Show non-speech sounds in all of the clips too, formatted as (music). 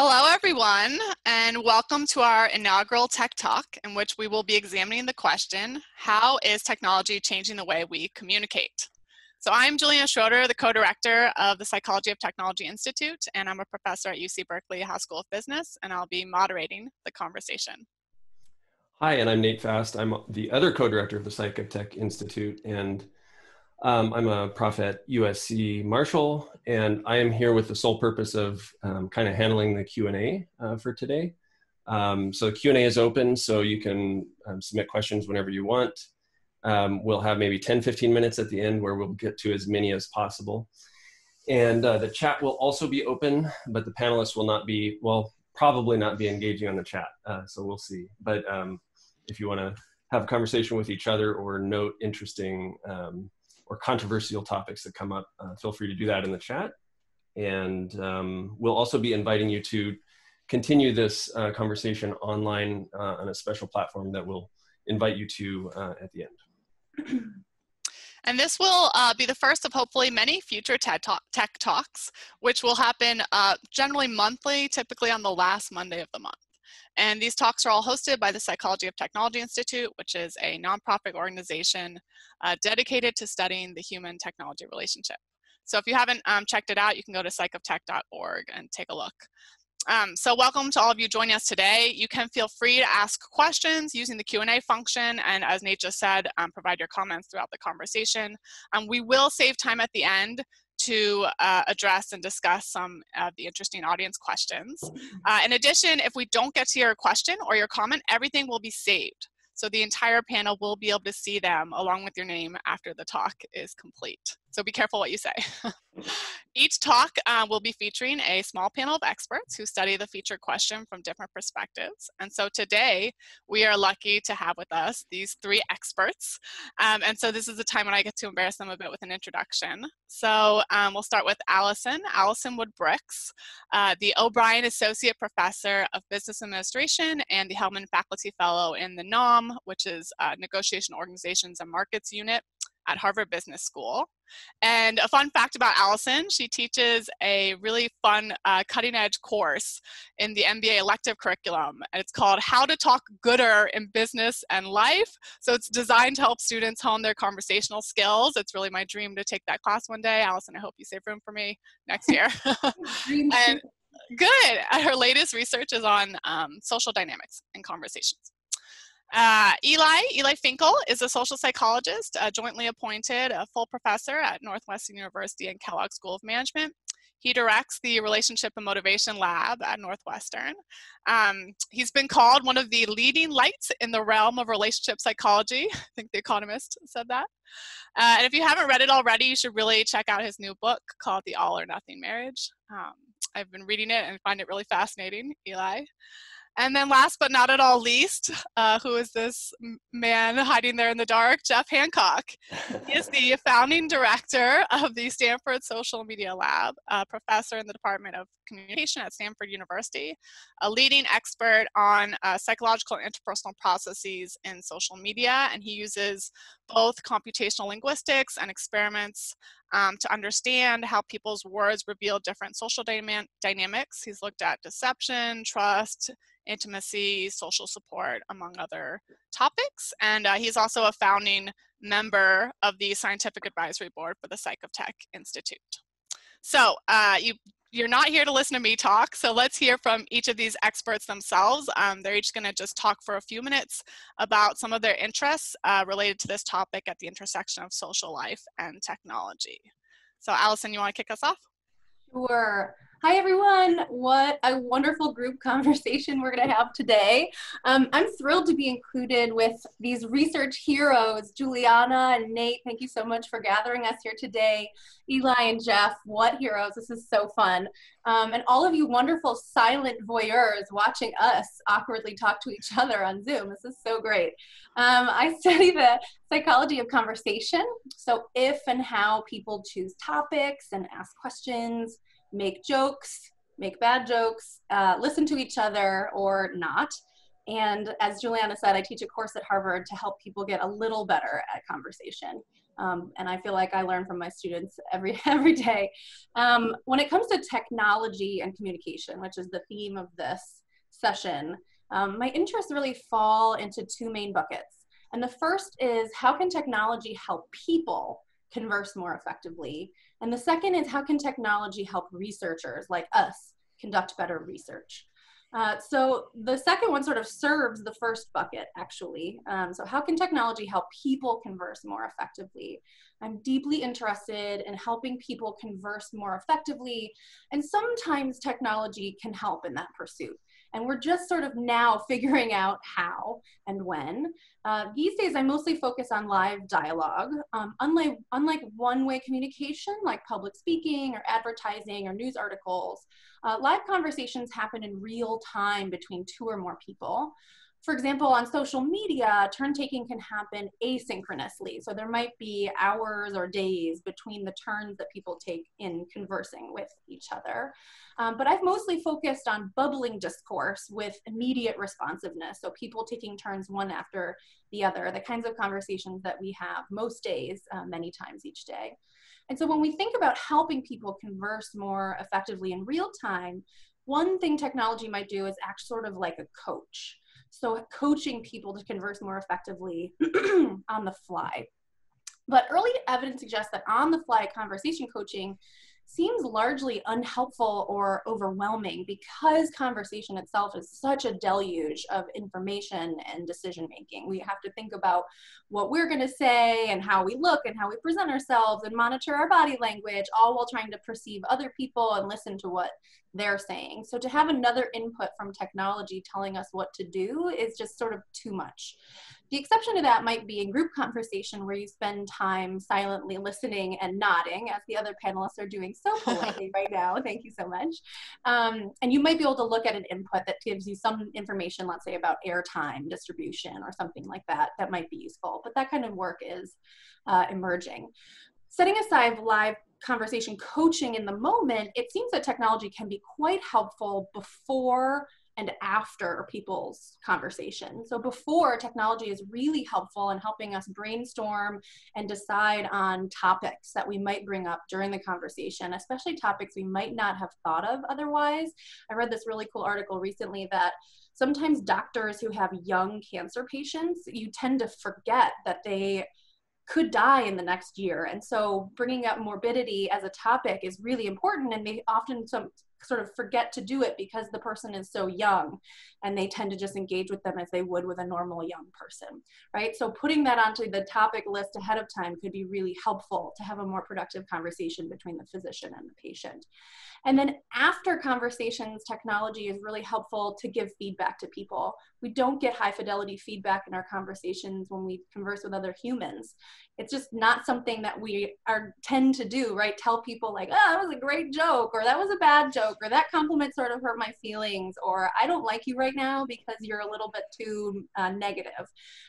Hello, everyone, and welcome to our inaugural Tech Talk, in which we will be examining the question How is technology changing the way we communicate? So, I'm Juliana Schroeder, the co director of the Psychology of Technology Institute, and I'm a professor at UC Berkeley Haas School of Business, and I'll be moderating the conversation. Hi, and I'm Nate Fast. I'm the other co director of the Psych of Tech Institute, and um, I'm a prof at USC Marshall, and I am here with the sole purpose of um, kind of handling the Q&A uh, for today. Um, so Q&A is open, so you can um, submit questions whenever you want. Um, we'll have maybe 10, 15 minutes at the end where we'll get to as many as possible. And uh, the chat will also be open, but the panelists will not be, well, probably not be engaging on the chat, uh, so we'll see. But um, if you want to have a conversation with each other or note interesting or controversial topics that come up, uh, feel free to do that in the chat. And um, we'll also be inviting you to continue this uh, conversation online uh, on a special platform that we'll invite you to uh, at the end. (clears throat) And this will uh, be the first of hopefully many future TED Talk, Tech Talks, which will happen uh, generally monthly, typically on the last Monday of the month. And these talks are all hosted by the Psychology of Technology Institute, which is a nonprofit organization uh, dedicated to studying the human technology relationship. So if you haven't um, checked it out, you can go to psychoftech.org and take a look. Um, so welcome to all of you joining us today. You can feel free to ask questions using the Q&A function, and as Nate just said, um, provide your comments throughout the conversation. Um, we will save time at the end to uh, address and discuss some of the interesting audience questions. Uh, in addition, if we don't get to your question or your comment, everything will be saved. So the entire panel will be able to see them along with your name after the talk is complete. So be careful what you say. (laughs) Each talk uh, will be featuring a small panel of experts who study the featured question from different perspectives. And so today we are lucky to have with us these three experts. Um, and so this is the time when I get to embarrass them a bit with an introduction. So um, we'll start with Allison, Allison Wood Brooks, uh, the O'Brien Associate Professor of Business Administration and the Hellman Faculty Fellow in the NOM, which is uh, Negotiation Organizations and Markets Unit at Harvard Business School. And a fun fact about Allison, she teaches a really fun uh, cutting edge course in the MBA elective curriculum. And it's called How to Talk Gooder in Business and Life. So it's designed to help students hone their conversational skills. It's really my dream to take that class one day. Allison, I hope you save room for me next year. (laughs) (laughs) and good. (laughs) Her latest research is on um, social dynamics and conversations. Uh, Eli, Eli Finkel is a social psychologist, uh, jointly appointed a full professor at Northwestern University and Kellogg School of Management. He directs the Relationship and Motivation Lab at Northwestern. Um, he's been called one of the leading lights in the realm of relationship psychology. (laughs) I think The Economist said that. Uh, and if you haven't read it already, you should really check out his new book called The All or Nothing Marriage. Um, I've been reading it and find it really fascinating, Eli. And then last but not at all least, uh, who is this man hiding there in the dark? Jeff Hancock. He is the founding director of the Stanford Social Media Lab, a professor in the Department of Communication at Stanford University, a leading expert on uh, psychological and interpersonal processes in social media, and he uses both computational linguistics and experiments um, to understand how people's words reveal different social dynamics. He's looked at deception, trust, intimacy, social support, among other topics. And uh, he's also a founding member of the Scientific Advisory Board for the Psych of Tech Institute. So uh, you, you're not here to listen to me talk, so let's hear from each of these experts themselves. Um, they're each gonna just talk for a few minutes about some of their interests uh, related to this topic at the intersection of social life and technology. So Allison, you wanna kick us off? Sure. Hi, everyone. What a wonderful group (laughs) conversation we're going to have today. Um, I'm thrilled to be included with these research heroes, Juliana and Nate. Thank you so much for gathering us here today. Eli and Jeff, what heroes. This is so fun. Um, and all of you wonderful silent voyeurs watching us awkwardly talk to each other on Zoom. This is so great. Um, I (laughs) study the psychology of conversation. So, if and how people choose topics and ask questions make jokes, make bad jokes, uh, listen to each other or not. And as Juliana said, I teach a course at Harvard to help people get a little better at conversation. Um, and I feel like I learn from my students every (laughs) every day. Um, when it comes to technology and communication, which is the theme of this session, um, my interests really fall into two main buckets. And the first is how can technology help people converse more effectively? And the second is how can technology help researchers like us conduct better research? Uh, so the second one sort of serves the first bucket, actually. Um, so how can technology help people converse more effectively? I'm deeply interested in helping people converse more effectively, and sometimes technology can help in that pursuit. And we're just sort of now (laughs) figuring out how and when. Uh, these days, I mostly focus on live dialogue. Um, unlike, unlike one-way communication, like public speaking or advertising or news articles, uh, live conversations happen in real time between two or more people. For example, on social media, turn taking can happen asynchronously. So there might be hours or days between the turns that people take in conversing with each other. Um, but I've mostly focused on bubbling discourse with immediate responsiveness. So people taking turns one after the other, the kinds of conversations that we have most days, uh, many times each day. And so when we think about helping people converse more effectively in real time, one thing technology might do is act sort of like a coach. So coaching people to converse more effectively (clears throat) on the fly. But early evidence suggests that on the fly conversation coaching seems largely unhelpful or overwhelming because conversation itself is such a deluge of information and decision making. We have to think about what we're going to say and how we look and how we present ourselves and monitor our body language, all while trying to perceive other people and listen to what they're saying. So to have another input from technology telling us what to do is just sort of too much. The exception to that might be in group conversation where you spend time silently listening and nodding, as the other panelists are doing so (laughs) politely right now. Thank you so much. Um, and you might be able to look at an input that gives you some information, let's say about airtime distribution or something like that, that might be useful. But that kind of work is uh, emerging. Setting aside live conversation coaching in the moment, it seems that technology can be quite helpful before and after people's conversation. So before, technology is really helpful in helping us brainstorm and decide on topics that we might bring up during the conversation, especially topics we might not have thought of otherwise. I read this really cool article recently that sometimes doctors who have young cancer patients, you tend to forget that they could die in the next year. And so bringing up morbidity as a topic is really important and they often some sort of forget to do it because the person is so young and they tend to just engage with them as they would with a normal young person, right? So putting that onto the topic list ahead of time could be really helpful to have a more productive conversation between the physician and the patient. And then after conversations, technology is really helpful to give feedback to people. We don't get high fidelity feedback in our conversations when we converse with other humans. It's just not something that we are tend to do, right? Tell people like, oh, that was a great joke, or that was a bad joke, or that compliment sort of hurt my feelings, or I don't like you right now because you're a little bit too uh, negative,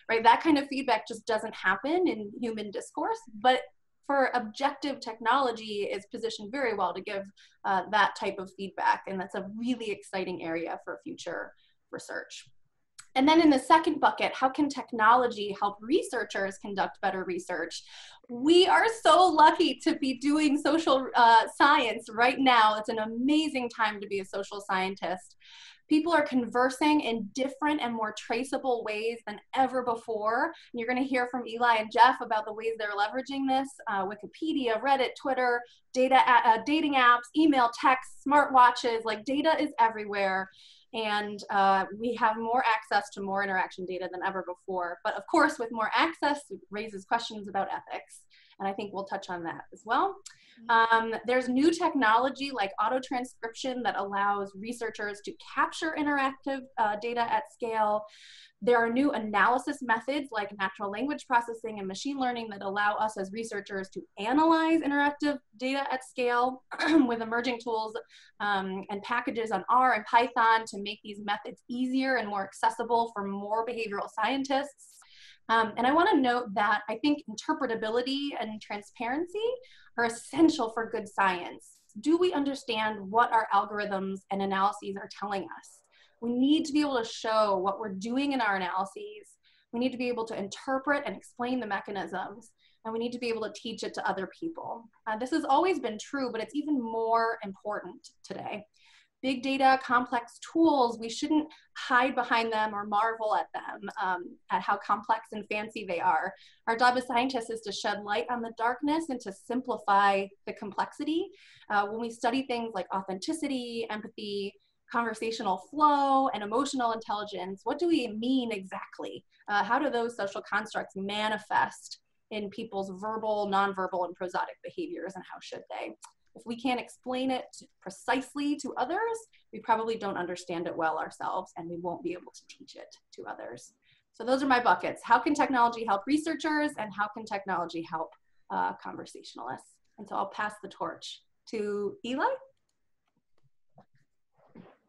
right? That kind of feedback just doesn't happen in human discourse, but for objective technology is positioned very well to give uh, that type of feedback. And that's a really exciting area for future research. And then in the second bucket, how can technology help researchers conduct better research? We are so lucky to be doing social uh, science right now. It's an amazing time to be a social scientist people are conversing in different and more traceable ways than ever before. And you're going to hear from Eli and Jeff about the ways they're leveraging this uh, Wikipedia, Reddit, Twitter, data, uh, dating apps, email, text, smartwatches like data is everywhere. And uh, we have more access to more interaction data than ever before. But of course, with more access, it raises questions about ethics. And I think we'll touch on that as well. Um, there's new technology like auto transcription that allows researchers to capture interactive uh, data at scale. There are new analysis methods like natural language processing and machine learning that allow us as researchers to analyze interactive data at scale (clears throat) with emerging tools um, and packages on R and Python to make these methods easier and more accessible for more behavioral scientists. Um, and I want to note that I think interpretability and transparency are essential for good science. Do we understand what our algorithms and analyses are telling us? We need to be able to show what we're doing in our analyses. We need to be able to interpret and explain the mechanisms. and we need to be able to teach it to other people. Uh, this has always been true, but it's even more important today. Big data, complex tools, we shouldn't hide behind them or marvel at them, um, at how complex and fancy they are. Our job as scientists is to shed light on the darkness and to simplify the complexity. Uh, when we study things like authenticity, empathy, conversational flow and emotional intelligence, what do we mean exactly? Uh, how do those social constructs manifest in people's verbal, nonverbal, and prosodic behaviors, and how should they? If we can't explain it precisely to others, we probably don't understand it well ourselves, and we won't be able to teach it to others. So those are my buckets. How can technology help researchers, and how can technology help uh, conversationalists? And so I'll pass the torch to Eli.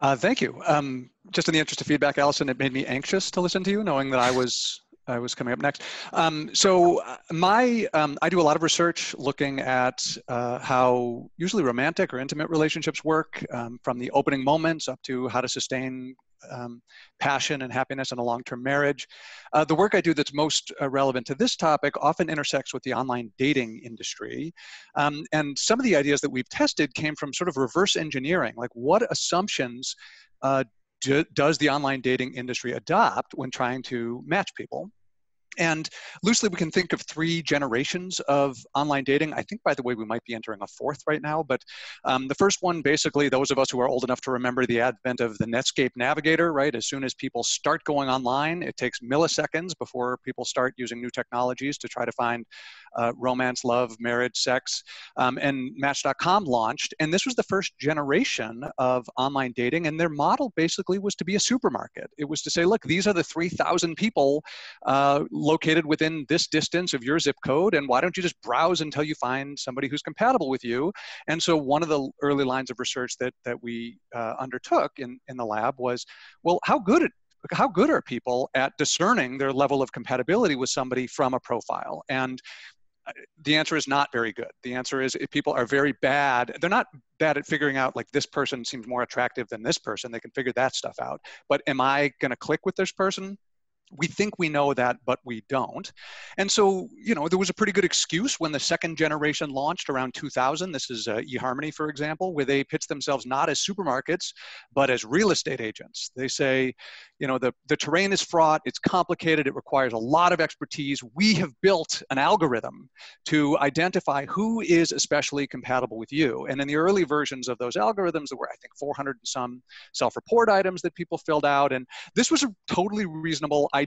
Uh, thank you. Um, just in the interest of feedback, Allison, it made me anxious to listen to you, knowing that I was I was coming up next. Um, so uh, my um, I do a lot of research looking at uh, how usually romantic or intimate relationships work, um, from the opening moments up to how to sustain um, passion and happiness in a long-term marriage. Uh, the work I do that's most uh, relevant to this topic often intersects with the online dating industry. Um, and some of the ideas that we've tested came from sort of reverse engineering, like what assumptions uh, do, does the online dating industry adopt when trying to match people? And loosely, we can think of three generations of online dating. I think, by the way, we might be entering a fourth right now. But um, the first one, basically, those of us who are old enough to remember the advent of the Netscape Navigator, right? As soon as people start going online, it takes milliseconds before people start using new technologies to try to find uh, romance, love, marriage, sex. Um, and Match.com launched. And this was the first generation of online dating. And their model basically was to be a supermarket. It was to say, look, these are the 3,000 people. Uh, located within this distance of your zip code and why don't you just browse until you find somebody who's compatible with you and so one of the early lines of research that that we uh, undertook in in the lab was well how good it how good are people at discerning their level of compatibility with somebody from a profile and uh, the answer is not very good. The answer is people are very bad. They're not bad at figuring out like this person seems more attractive than this person. They can figure that stuff out. But am I going to click with this person? We think we know that, but we don't. And so, you know, there was a pretty good excuse when the second generation launched around 2000. This is uh, eHarmony, for example, where they pitch themselves not as supermarkets, but as real estate agents. They say, you know, the, the terrain is fraught, it's complicated, it requires a lot of expertise. We have built an algorithm to identify who is especially compatible with you. And in the early versions of those algorithms, there were, I think, 400 and some self report items that people filled out. And this was a totally reasonable idea,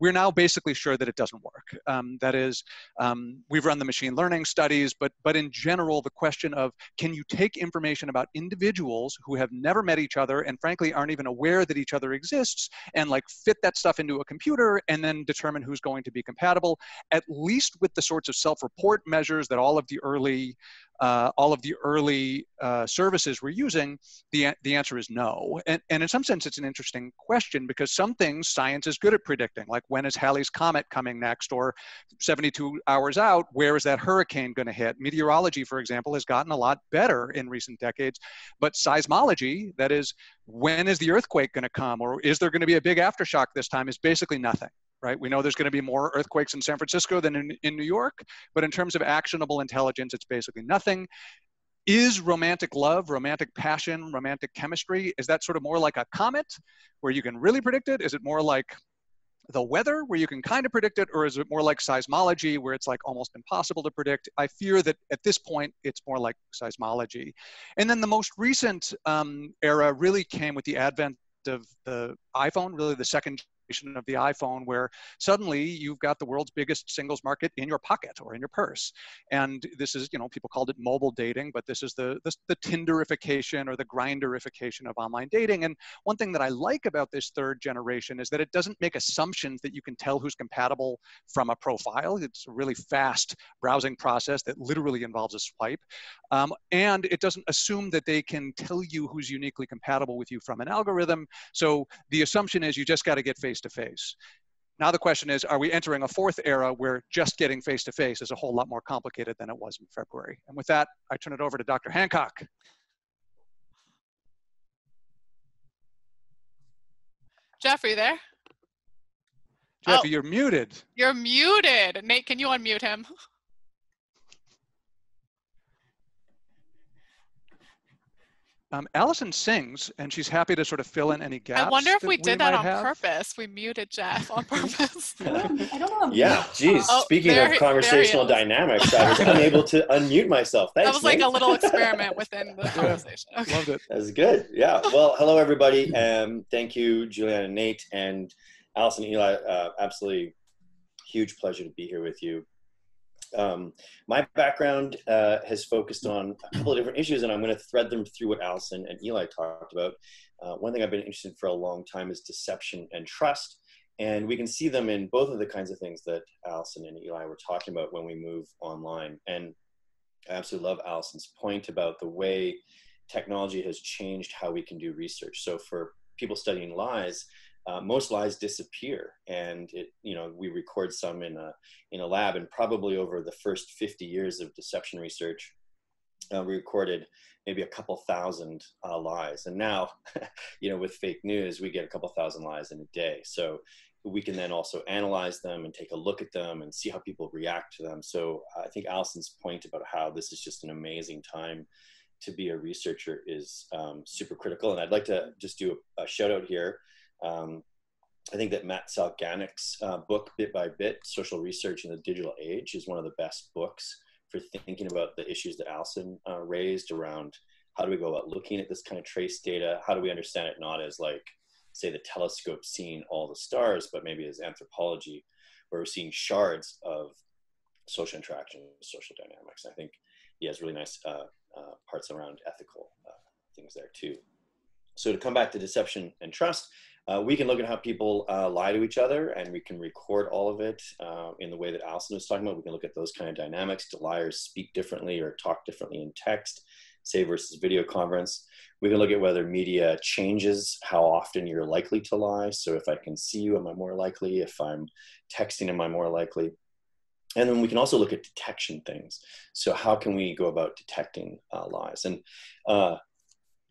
we're now basically sure that it doesn't work. Um, that is, um, we've run the machine learning studies, but, but in general, the question of can you take information about individuals who have never met each other and frankly aren't even aware that each other exists and like fit that stuff into a computer and then determine who's going to be compatible, at least with the sorts of self-report measures that all of the early uh, all of the early uh, services we're using, the, the answer is no. And, and in some sense, it's an interesting question because some things science is good at predicting, like when is Halley's Comet coming next, or 72 hours out, where is that hurricane going to hit? Meteorology, for example, has gotten a lot better in recent decades, but seismology, that is, when is the earthquake going to come, or is there going to be a big aftershock this time, is basically nothing right? We know there's going to be more earthquakes in San Francisco than in, in New York, but in terms of actionable intelligence, it's basically nothing. Is romantic love, romantic passion, romantic chemistry, is that sort of more like a comet where you can really predict it? Is it more like the weather where you can kind of predict it or is it more like seismology where it's like almost impossible to predict i fear that at this point it's more like seismology and then the most recent um, era really came with the advent of the iphone really the second of the iPhone where suddenly you've got the world's biggest singles market in your pocket or in your purse. And this is, you know, people called it mobile dating, but this is the, the, the Tinderification or the grinderification of online dating. And one thing that I like about this third generation is that it doesn't make assumptions that you can tell who's compatible from a profile. It's a really fast browsing process that literally involves a swipe. Um, and it doesn't assume that they can tell you who's uniquely compatible with you from an algorithm. So the assumption is you just got to get face to face. Now the question is, are we entering a fourth era where just getting face to face is a whole lot more complicated than it was in February? And with that, I turn it over to Dr. Hancock. Jeff, are you there? Jeff, oh, you're muted. You're muted. Nate, can you unmute him? Um, Allison sings, and she's happy to sort of fill in any gaps. I wonder if we did that on have. purpose. We muted Jeff on (laughs) purpose. I don't, I don't know. Yeah, geez. Oh, Speaking there of conversational dynamics, I was unable to unmute myself. Thanks, that was like Nate. a little (laughs) experiment within the conversation. Okay. Loved it. That's good. Yeah. Well, hello everybody. Um, thank you, Juliana, Nate, and Allison, Eli. Uh, absolutely huge pleasure to be here with you. Um, my background uh, has focused on a couple of different issues, and I'm going to thread them through what Allison and Eli talked about. Uh, one thing I've been interested in for a long time is deception and trust, and we can see them in both of the kinds of things that Allison and Eli were talking about when we move online. And I absolutely love Allison's point about the way technology has changed how we can do research. So for people studying lies, uh, most lies disappear, and it you know we record some in a in a lab, and probably over the first 50 years of deception research, uh, we recorded maybe a couple thousand uh, lies, and now (laughs) you know with fake news we get a couple thousand lies in a day. So we can then also analyze them and take a look at them and see how people react to them. So I think Allison's point about how this is just an amazing time to be a researcher is um, super critical. And I'd like to just do a, a shout out here. Um, I think that Matt Salganik's uh, book, Bit by Bit Social Research in the Digital Age, is one of the best books for thinking about the issues that Allison uh, raised around how do we go about looking at this kind of trace data? How do we understand it not as like, say, the telescope seeing all the stars, but maybe as anthropology, where we're seeing shards of social interaction, social dynamics. I think he has really nice uh, uh, parts around ethical uh, things there too. So to come back to deception and trust, uh, we can look at how people uh, lie to each other and we can record all of it uh, in the way that Allison was talking about. We can look at those kind of dynamics. Do liars speak differently or talk differently in text, say versus video conference? We can look at whether media changes how often you're likely to lie. So if I can see you, am I more likely? If I'm texting, am I more likely? And then we can also look at detection things. So how can we go about detecting uh, lies? And uh,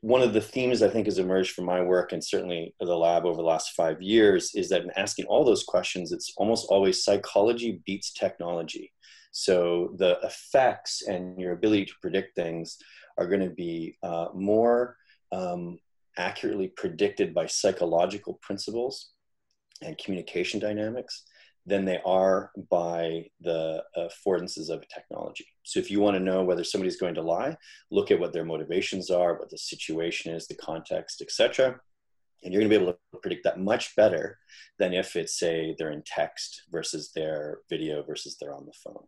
one of the themes I think has emerged from my work and certainly the lab over the last five years is that in asking all those questions, it's almost always psychology beats technology. So the effects and your ability to predict things are going to be uh, more um, accurately predicted by psychological principles and communication dynamics than they are by the affordances of technology. So if you want to know whether somebody's going to lie, look at what their motivations are, what the situation is, the context, etc. And you're going to be able to predict that much better than if it's say they're in text versus their video versus they're on the phone.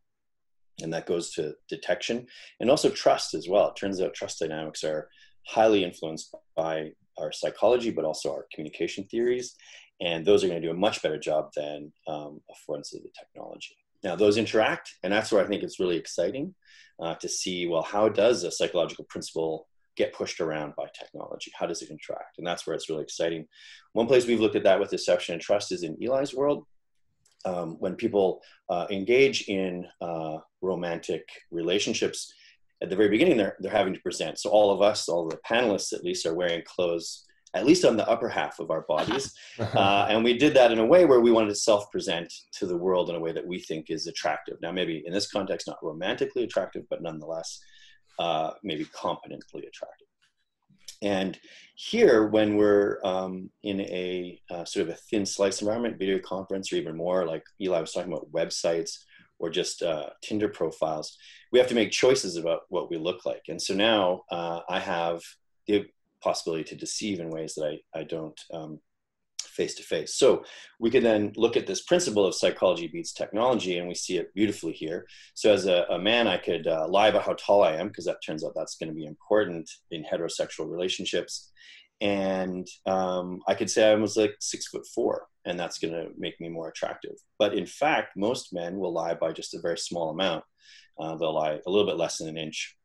And that goes to detection and also trust as well. It turns out trust dynamics are highly influenced by our psychology, but also our communication theories and those are going to do a much better job than um, of the technology. Now, those interact, and that's where I think it's really exciting uh, to see well, how does a psychological principle get pushed around by technology? How does it interact? And that's where it's really exciting. One place we've looked at that with deception and trust is in Eli's world. Um, when people uh, engage in uh, romantic relationships, at the very beginning, they're, they're having to present. So, all of us, all the panelists at least, are wearing clothes at least on the upper half of our bodies. (laughs) Uh, and we did that in a way where we wanted to self present to the world in a way that we think is attractive. Now, maybe in this context, not romantically attractive, but nonetheless, uh, maybe competently attractive. And here, when we're um, in a uh, sort of a thin slice environment, video conference, or even more, like Eli was talking about websites or just uh, Tinder profiles, we have to make choices about what we look like. And so now uh, I have the possibility to deceive in ways that I, I don't face to face. So we can then look at this principle of psychology beats technology, and we see it beautifully here. So as a, a man, I could uh, lie about how tall I am because that turns out that's going to be important in heterosexual relationships. And um, I could say I was like six foot four, and that's going to make me more attractive. But in fact, most men will lie by just a very small amount. Uh, they'll lie a little bit less than an inch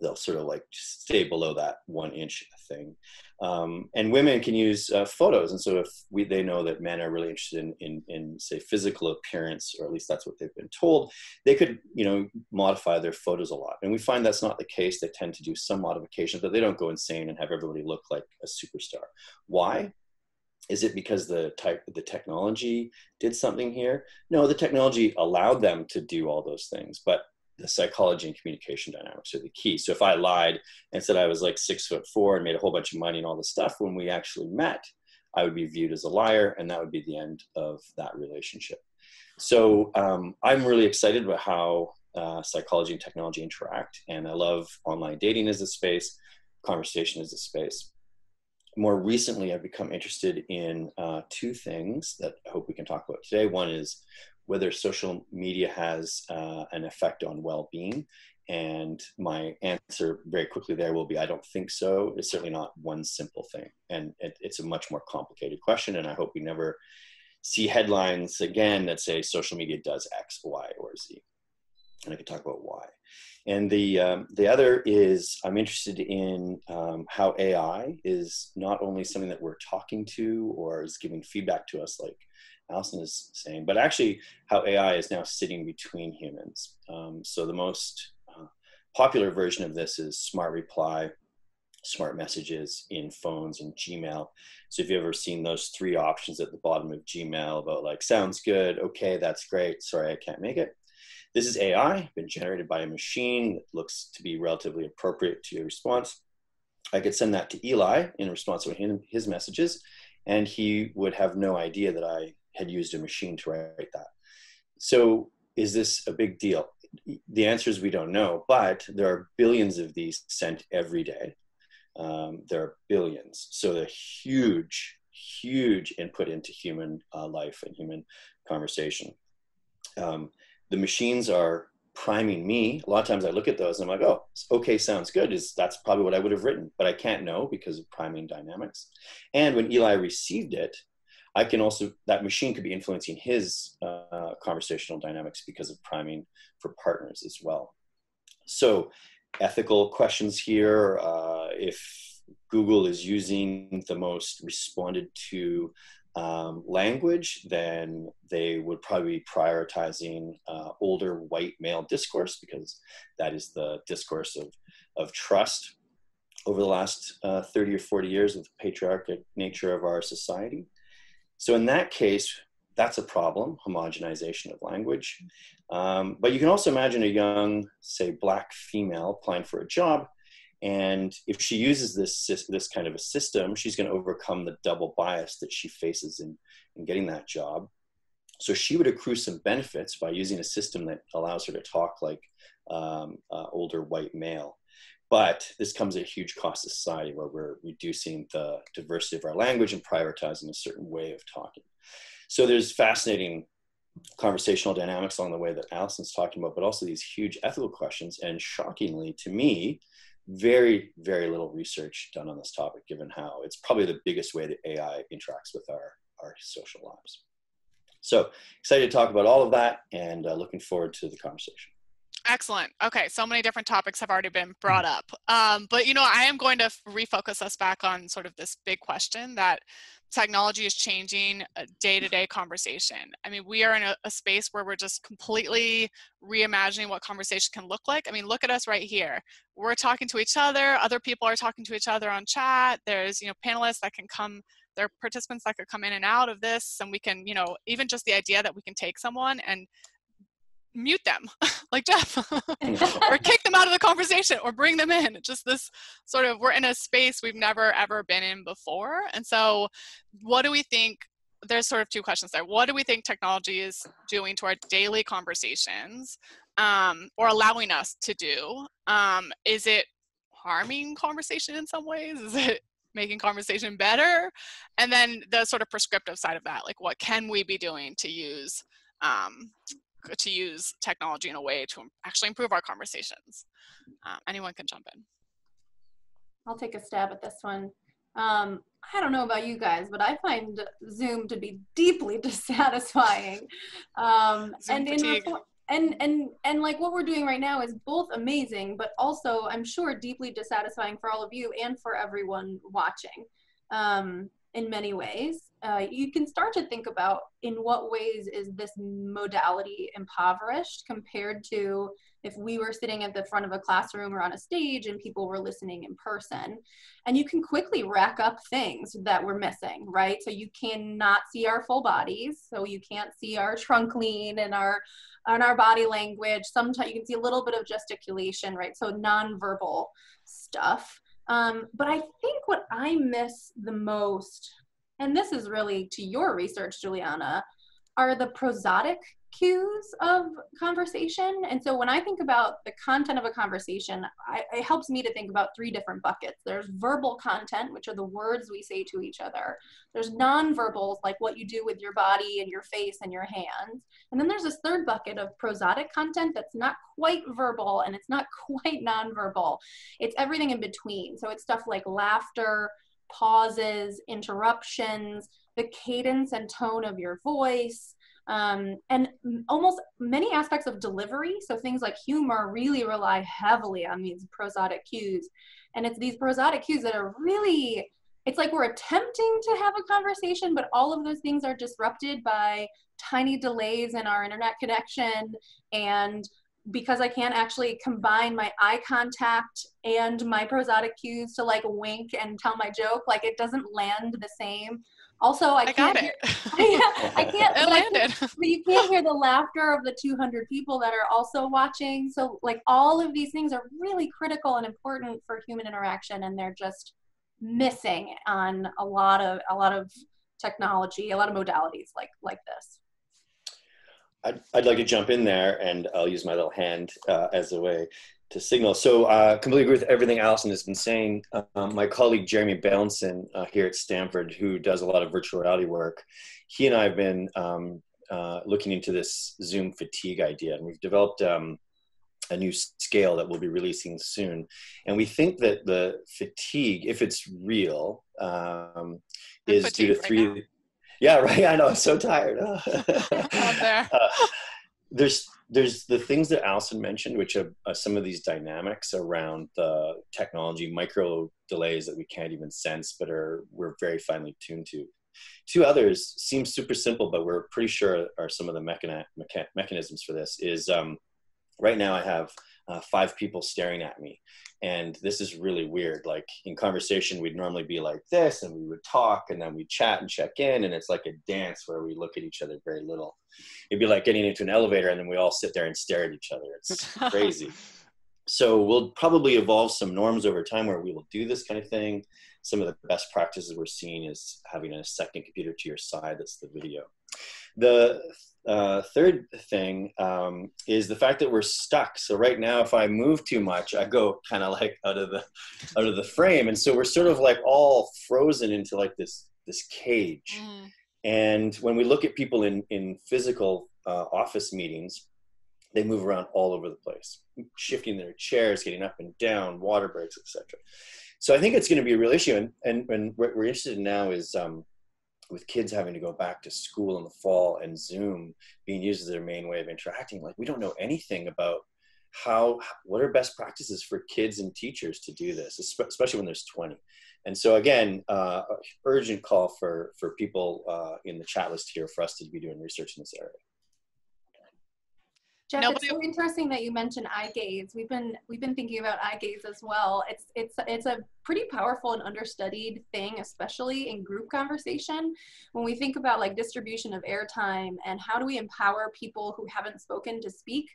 they'll sort of like stay below that one inch thing. Um, and women can use uh, photos. And so if we, they know that men are really interested in, in, in, say, physical appearance, or at least that's what they've been told, they could, you know, modify their photos a lot. And we find that's not the case. They tend to do some modifications, but they don't go insane and have everybody look like a superstar. Why? Is it because the type the technology did something here? No, the technology allowed them to do all those things, but the psychology and communication dynamics are the key. So if I lied and said I was like six foot four and made a whole bunch of money and all this stuff, when we actually met, I would be viewed as a liar, and that would be the end of that relationship. So um, I'm really excited about how uh, psychology and technology interact, and I love online dating as a space, conversation as a space. More recently, I've become interested in uh, two things that I hope we can talk about today. One is whether social media has uh, an effect on well-being, and my answer very quickly there will be I don't think so. It's certainly not one simple thing. And it, it's a much more complicated question. And I hope we never see headlines again that say social media does X, Y, or Z. And I can talk about why. And the, um, the other is I'm interested in um, how AI is not only something that we're talking to or is giving feedback to us like Allison is saying, but actually how AI is now sitting between humans. Um, so the most popular version of this is Smart Reply, Smart Messages in phones and Gmail. So if you've ever seen those three options at the bottom of Gmail about like, sounds good, okay, that's great, sorry, I can't make it. This is AI, been generated by a machine that looks to be relatively appropriate to your response. I could send that to Eli in response to his messages, and he would have no idea that I had used a machine to write that. So is this a big deal? the answer is we don't know, but there are billions of these sent every day. Um, there are billions. So the huge, huge input into human uh, life and human conversation. Um, the machines are priming me. A lot of times I look at those and I'm like, oh, okay, sounds good. Is that's probably what I would have written, but I can't know because of priming dynamics. And when Eli received it, I can also, that machine could be influencing his uh, conversational dynamics because of priming for partners as well. So, ethical questions here. Uh, if Google is using the most responded to um, language, then they would probably be prioritizing uh, older white male discourse because that is the discourse of, of trust over the last uh, 30 or 40 years of the patriarchal nature of our society. So in that case, that's a problem, homogenization of language. Um, but you can also imagine a young, say, black female applying for a job. And if she uses this, this kind of a system, she's going to overcome the double bias that she faces in, in getting that job. So she would accrue some benefits by using a system that allows her to talk like um, uh, older white male. But this comes at a huge cost to society where we're reducing the diversity of our language and prioritizing a certain way of talking. So there's fascinating conversational dynamics along the way that Allison's talking about, but also these huge ethical questions. And shockingly to me, very, very little research done on this topic, given how it's probably the biggest way that AI interacts with our, our social lives. So excited to talk about all of that and uh, looking forward to the conversation. Excellent. Okay, so many different topics have already been brought up. Um, but you know, I am going to refocus us back on sort of this big question that technology is changing a day-to-day conversation. I mean, we are in a, a, space where we're just completely reimagining what conversation can look like. I mean, look at us right here. We're talking to each other. Other people are talking to each other on chat. There's, you know, panelists that can come there are participants that could come in and out of this and we can you know even just the idea that we can take someone and mute them (laughs) like Jeff (laughs) or kick them out of the conversation or bring them in. Just this sort of, we're in a space we've never ever been in before. And so, what do we think? There's sort of two questions there. What do we think technology is doing to our daily conversations um, or allowing us to do? Um, is it harming conversation in some ways? Is it making conversation better? And then the sort of prescriptive side of that, like what can we be doing to use um, to use technology in a way to actually improve our conversations. Um, anyone can jump in. I'll take a stab at this one. Um, I don't know about you guys, but I find Zoom to be deeply (laughs) dissatisfying. Um, and in and and and like what we're doing right now is both amazing, but also I'm sure deeply dissatisfying for all of you and for everyone watching. Um, in many ways. Uh, you can start to think about in what ways is this modality impoverished compared to if we were sitting at the front of a classroom or on a stage and people were listening in person. And you can quickly rack up things that we're missing, right? So you cannot see our full bodies. So you can't see our trunk lean and our and our body language. Sometimes you can see a little bit of gesticulation, right? So nonverbal stuff. Um, but I think what I miss the most, and this is really to your research, Juliana, are the prosodic cues of conversation. And so when I think about the content of a conversation, I, it helps me to think about three different buckets. There's verbal content, which are the words we say to each other. There's nonverbals, like what you do with your body and your face and your hands. And then there's this third bucket of prosodic content that's not quite verbal and it's not (laughs) quite nonverbal. It's everything in between. So it's stuff like laughter, pauses, interruptions, the cadence and tone of your voice, um, and almost many aspects of delivery. So things like humor really rely heavily on these prosodic cues. And it's these prosodic cues that are really, it's like we're attempting to have a conversation, but all of those things are disrupted by tiny delays in our internet connection and because I can't actually combine my eye contact and my prosodic cues to like wink and tell my joke, like it doesn't land the same. Also, I, I can't. got it. (laughs) I, (laughs) I can't. it landed. But you can't hear the laughter of the 200 people that are also watching. So, like, all of these things are really critical and important for human interaction, and they're just missing on a lot of a lot of technology, a lot of modalities like like this. I'd, I'd like to jump in there, and I'll use my little hand uh, as a way to signal. So, uh, completely agree with everything Allison has been saying. Um, my colleague Jeremy Bailenson uh, here at Stanford, who does a lot of virtual reality work, he and I have been um, uh, looking into this Zoom fatigue idea, and we've developed um, a new scale that we'll be releasing soon. And we think that the fatigue, if it's real, um, is due to three. Right yeah, (laughs) right. I know. I'm so tired. (laughs) (laughs) there. Uh, there's there's the things that Allison mentioned, which are, are, some of these dynamics around the technology, micro delays that we can't even sense, but are we're very finely tuned to. Two others seem super simple, but we're pretty sure are some of the mechani- mecha- mechanisms for this. Is um, right now I have uh, five people staring at me, and this is really weird. Like in conversation we'd normally be like this and we would talk and then we'd chat and check in and it's like a dance where we look at each other very little. It'd be like getting into an elevator and then we all sit there and stare at each other. It's (laughs) crazy. So we'll probably evolve some norms over time where we will do this kind of thing. Some of the best practices we're seeing is having a second computer to your side that's the video. The uh, third thing um, is the fact that we're stuck. So right now, if I move too much, I go kind of like (laughs) out of the out of the frame, and so we're sort of like all frozen into like this this cage. Mm. And when we look at people in in physical uh, office meetings, they move around all over the place, shifting their chairs, getting up and down, water breaks, etc. So I think it's going to be a real issue, and and, and what we're interested in now is um, with kids having to go back to school in the fall and Zoom being used as their main way of interacting, like we don't know anything about how what are best practices for kids and teachers to do this, especially when there's 20. And so again, uh, urgent call for for people uh, in the chat list here for us to be doing research in this area. Jeff, Nobody... it's so interesting that you mentioned eye gaze. We've been we've been thinking about eye gaze as well. It's it's it's a pretty powerful and understudied thing, especially in group conversation. When we think about like distribution of airtime and how do we empower people who haven't spoken to speak,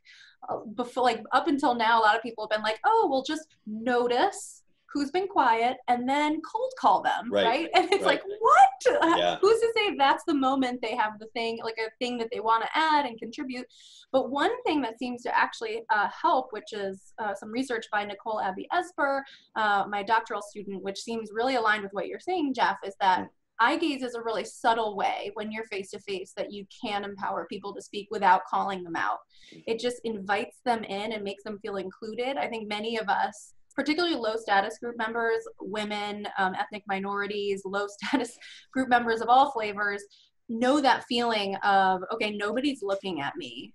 uh, before like up until now, a lot of people have been like, oh, well, just notice who's been quiet and then cold call them right, right? (laughs) and it's right. like what (laughs) yeah. who's to say that's the moment they have the thing like a thing that they want to add and contribute but one thing that seems to actually uh, help which is uh, some research by nicole Abi-Esber uh, my doctoral student which seems really aligned with what you're saying jeff is that mm. eye gaze is a really subtle way when you're face to face that you can empower people to speak without calling them out. It just invites them in and makes them feel included. I think many of us particularly low status group members, women, um, ethnic minorities, low (laughs) status group members of all flavors, know that feeling of, okay, nobody's looking at me.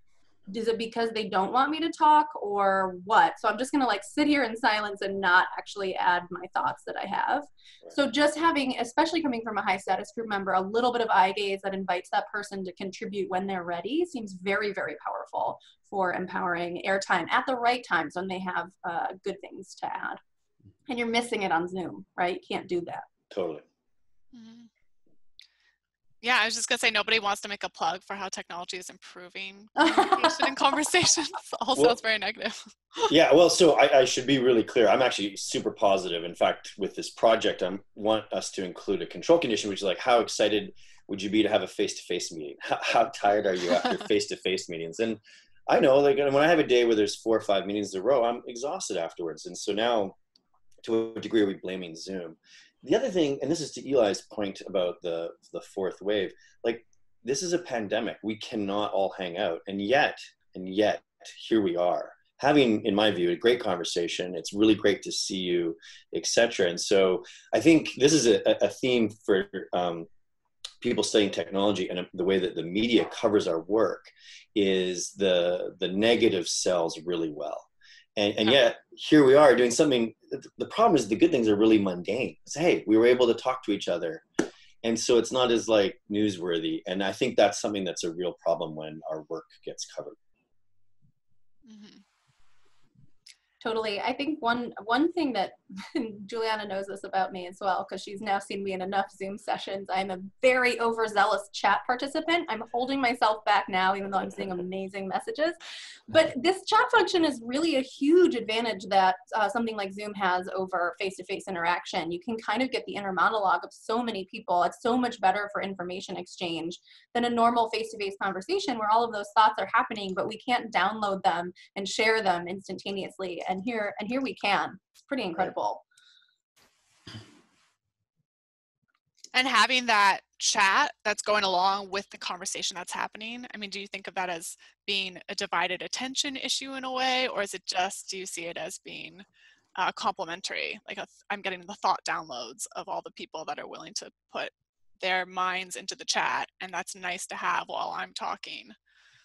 Is it because they don't want me to talk or what? So I'm just gonna like sit here in silence and not actually add my thoughts that I have. So just having, especially coming from a high status group member, a little bit of eye gaze that invites that person to contribute when they're ready seems very, very powerful for empowering airtime at the right times when they have uh, good things to add. And you're missing it on Zoom, right? You can't do that. Totally. Mm-hmm. Yeah, I was just gonna say nobody wants to make a plug for how technology is improving (laughs) communication and conversations. (laughs) All Well- sounds very negative. (laughs) yeah well so I, I should be really clear i'm actually super positive. In fact with this project i want us to include a control condition which is like how excited would you be to have a face-to-face meeting? How, how tired are you after face-to-face meetings? And i know like when i have a day where there's four or five meetings in a row i'm exhausted afterwards. And so now to a degree are we blaming zoom the other thing and this is to eli's point about the the fourth wave like this is a pandemic. We cannot all hang out. And yet and yet here we are. Having in my view a great conversation it's really great to see you etc and so i think this is a, a theme for um, people studying technology and the way that the media covers our work is the the negative sells really well. And, and yet here we are doing something the problem is the good things are really mundane it's, hey we were able to talk to each other and so it's not as like newsworthy and i think that's something that's a real problem when our work gets covered Mhm. Totally. I think one one thing that (laughs) Juliana knows this about me as well, because she's now seen me in enough Zoom sessions. I'm a very overzealous chat participant. I'm holding myself back now, even though I'm seeing amazing messages. But this chat function is really a huge advantage that uh, something like Zoom has over face-to-face interaction. You can kind of get the inner monologue of so many people. It's so much better for information exchange than a normal face-to-face conversation where all of those thoughts are happening, but we can't download them and share them instantaneously and here and here we can it's pretty incredible And having that chat that's going along with the conversation that's happening. I mean, do you think of that as being a divided attention issue in a way, or is it just, do you see it as being uh, complementary? Like, i I'm getting the thought downloads of all the people that are willing to put their minds into the chat, and that's nice to have while I'm talking.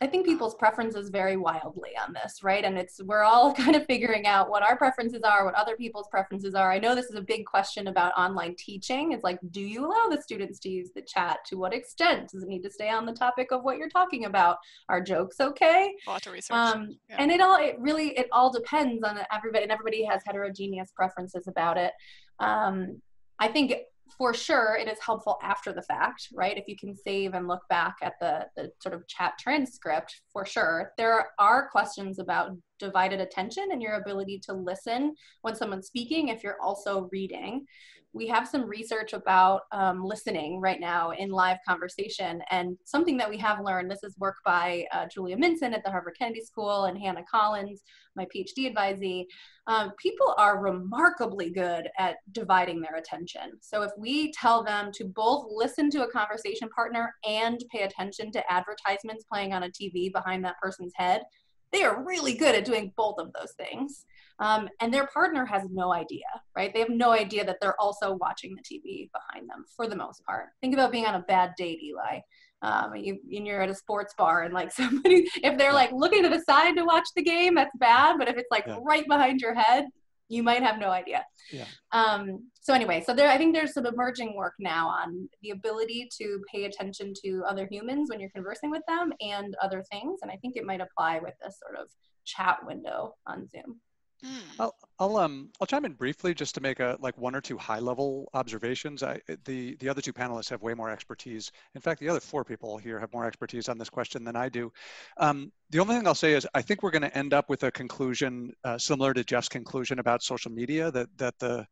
I think people's preferences vary wildly on this right? And it's we're all (laughs) kind of figuring out what our preferences are what other people's preferences are. I know this is a big question about online teaching. It's like do you allow the students to use the chat? To what extent? Does it need to stay on the topic of what you're talking about? Are jokes okay? A lot to research. um, Yeah. and it all it really it all depends on everybody and everybody has heterogeneous preferences about it. Um, i think for sure it is helpful after the fact right? If you can save and look back at the, the sort of chat transcript for sure. There are questions about divided attention and your ability to listen when someone's speaking if you're also reading we have some research about um, listening right now in live conversation. And something that we have learned this is work by uh, Julia Minson at the Harvard Kennedy School and Hannah Collins, my PhD advisee. Um, people are remarkably good at dividing their attention. So if we tell them to both listen to a conversation partner and pay attention to advertisements playing on a TV behind that person's head, they are really good at doing both of those things. Um, and their partner has no idea, right? They have no idea that they're also watching the TV behind them for the most part. Think about being on a bad date, Eli. Um, you, and you're at a sports bar and like (laughs) somebody, if they're like looking to the side to watch the game, that's bad. But if it's like Yeah. right behind your head, you might have no idea. Yeah. Um, so anyway, so there, I think there's some emerging work now on the ability to pay attention to other humans when you're conversing with them and other things. And I think it might apply with this sort of chat window on Zoom. Mm. I'll, I'll um I'll chime in briefly just to make a like one or two high level observations. I the the other two panelists have way more expertise. In fact, the other four people here have more expertise on this question than I do. Um, the only thing I'll say is I think we're going to end up with a conclusion uh, similar to Jeff's conclusion about social media that that the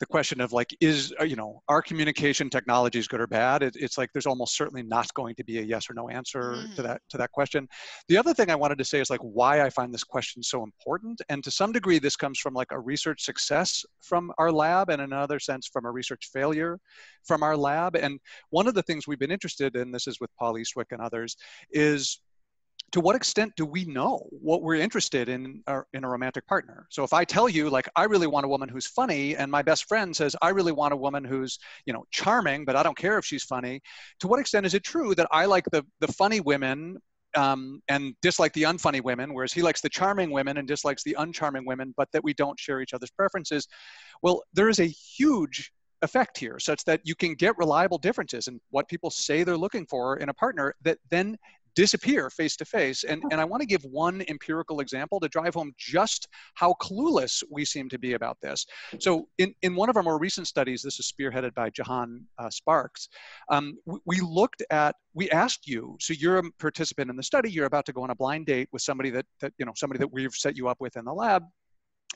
the question of like is uh, you know are communication technologies good or bad? It, it's like there's almost certainly not going to be a yes or no answer to Mhm. that to that question. The other thing I wanted to say is like why I find this question so important, and to some degree this comes from like a research success from our lab, and in another sense from a research failure from our lab. And one of the things we've been interested in, this is with Paul Eastwick and others, is to what extent do we know what we're interested in our, in a romantic partner so if i tell you like i really want a woman who's funny and my best friend says i really want a woman who's you know charming but i don't care if she's funny to what extent is it true that i like the the funny women um, and dislike the unfunny women, whereas he likes the charming women and dislikes the uncharming women, but that we don't share each other's preferences. Well, there is a huge effect here such that you can get reliable differences in what people say they're looking for in a partner that then disappear face to face. And, and I want to give one empirical example to drive home just how clueless we seem to be about this. So, in, in one of our more recent studies, this is spearheaded by Jehan uh, Sparks, um, we, we looked at, we asked you, so you're a participant in the study, you're about to go on a blind date with somebody that, that you know, somebody that we've set you up with in the lab.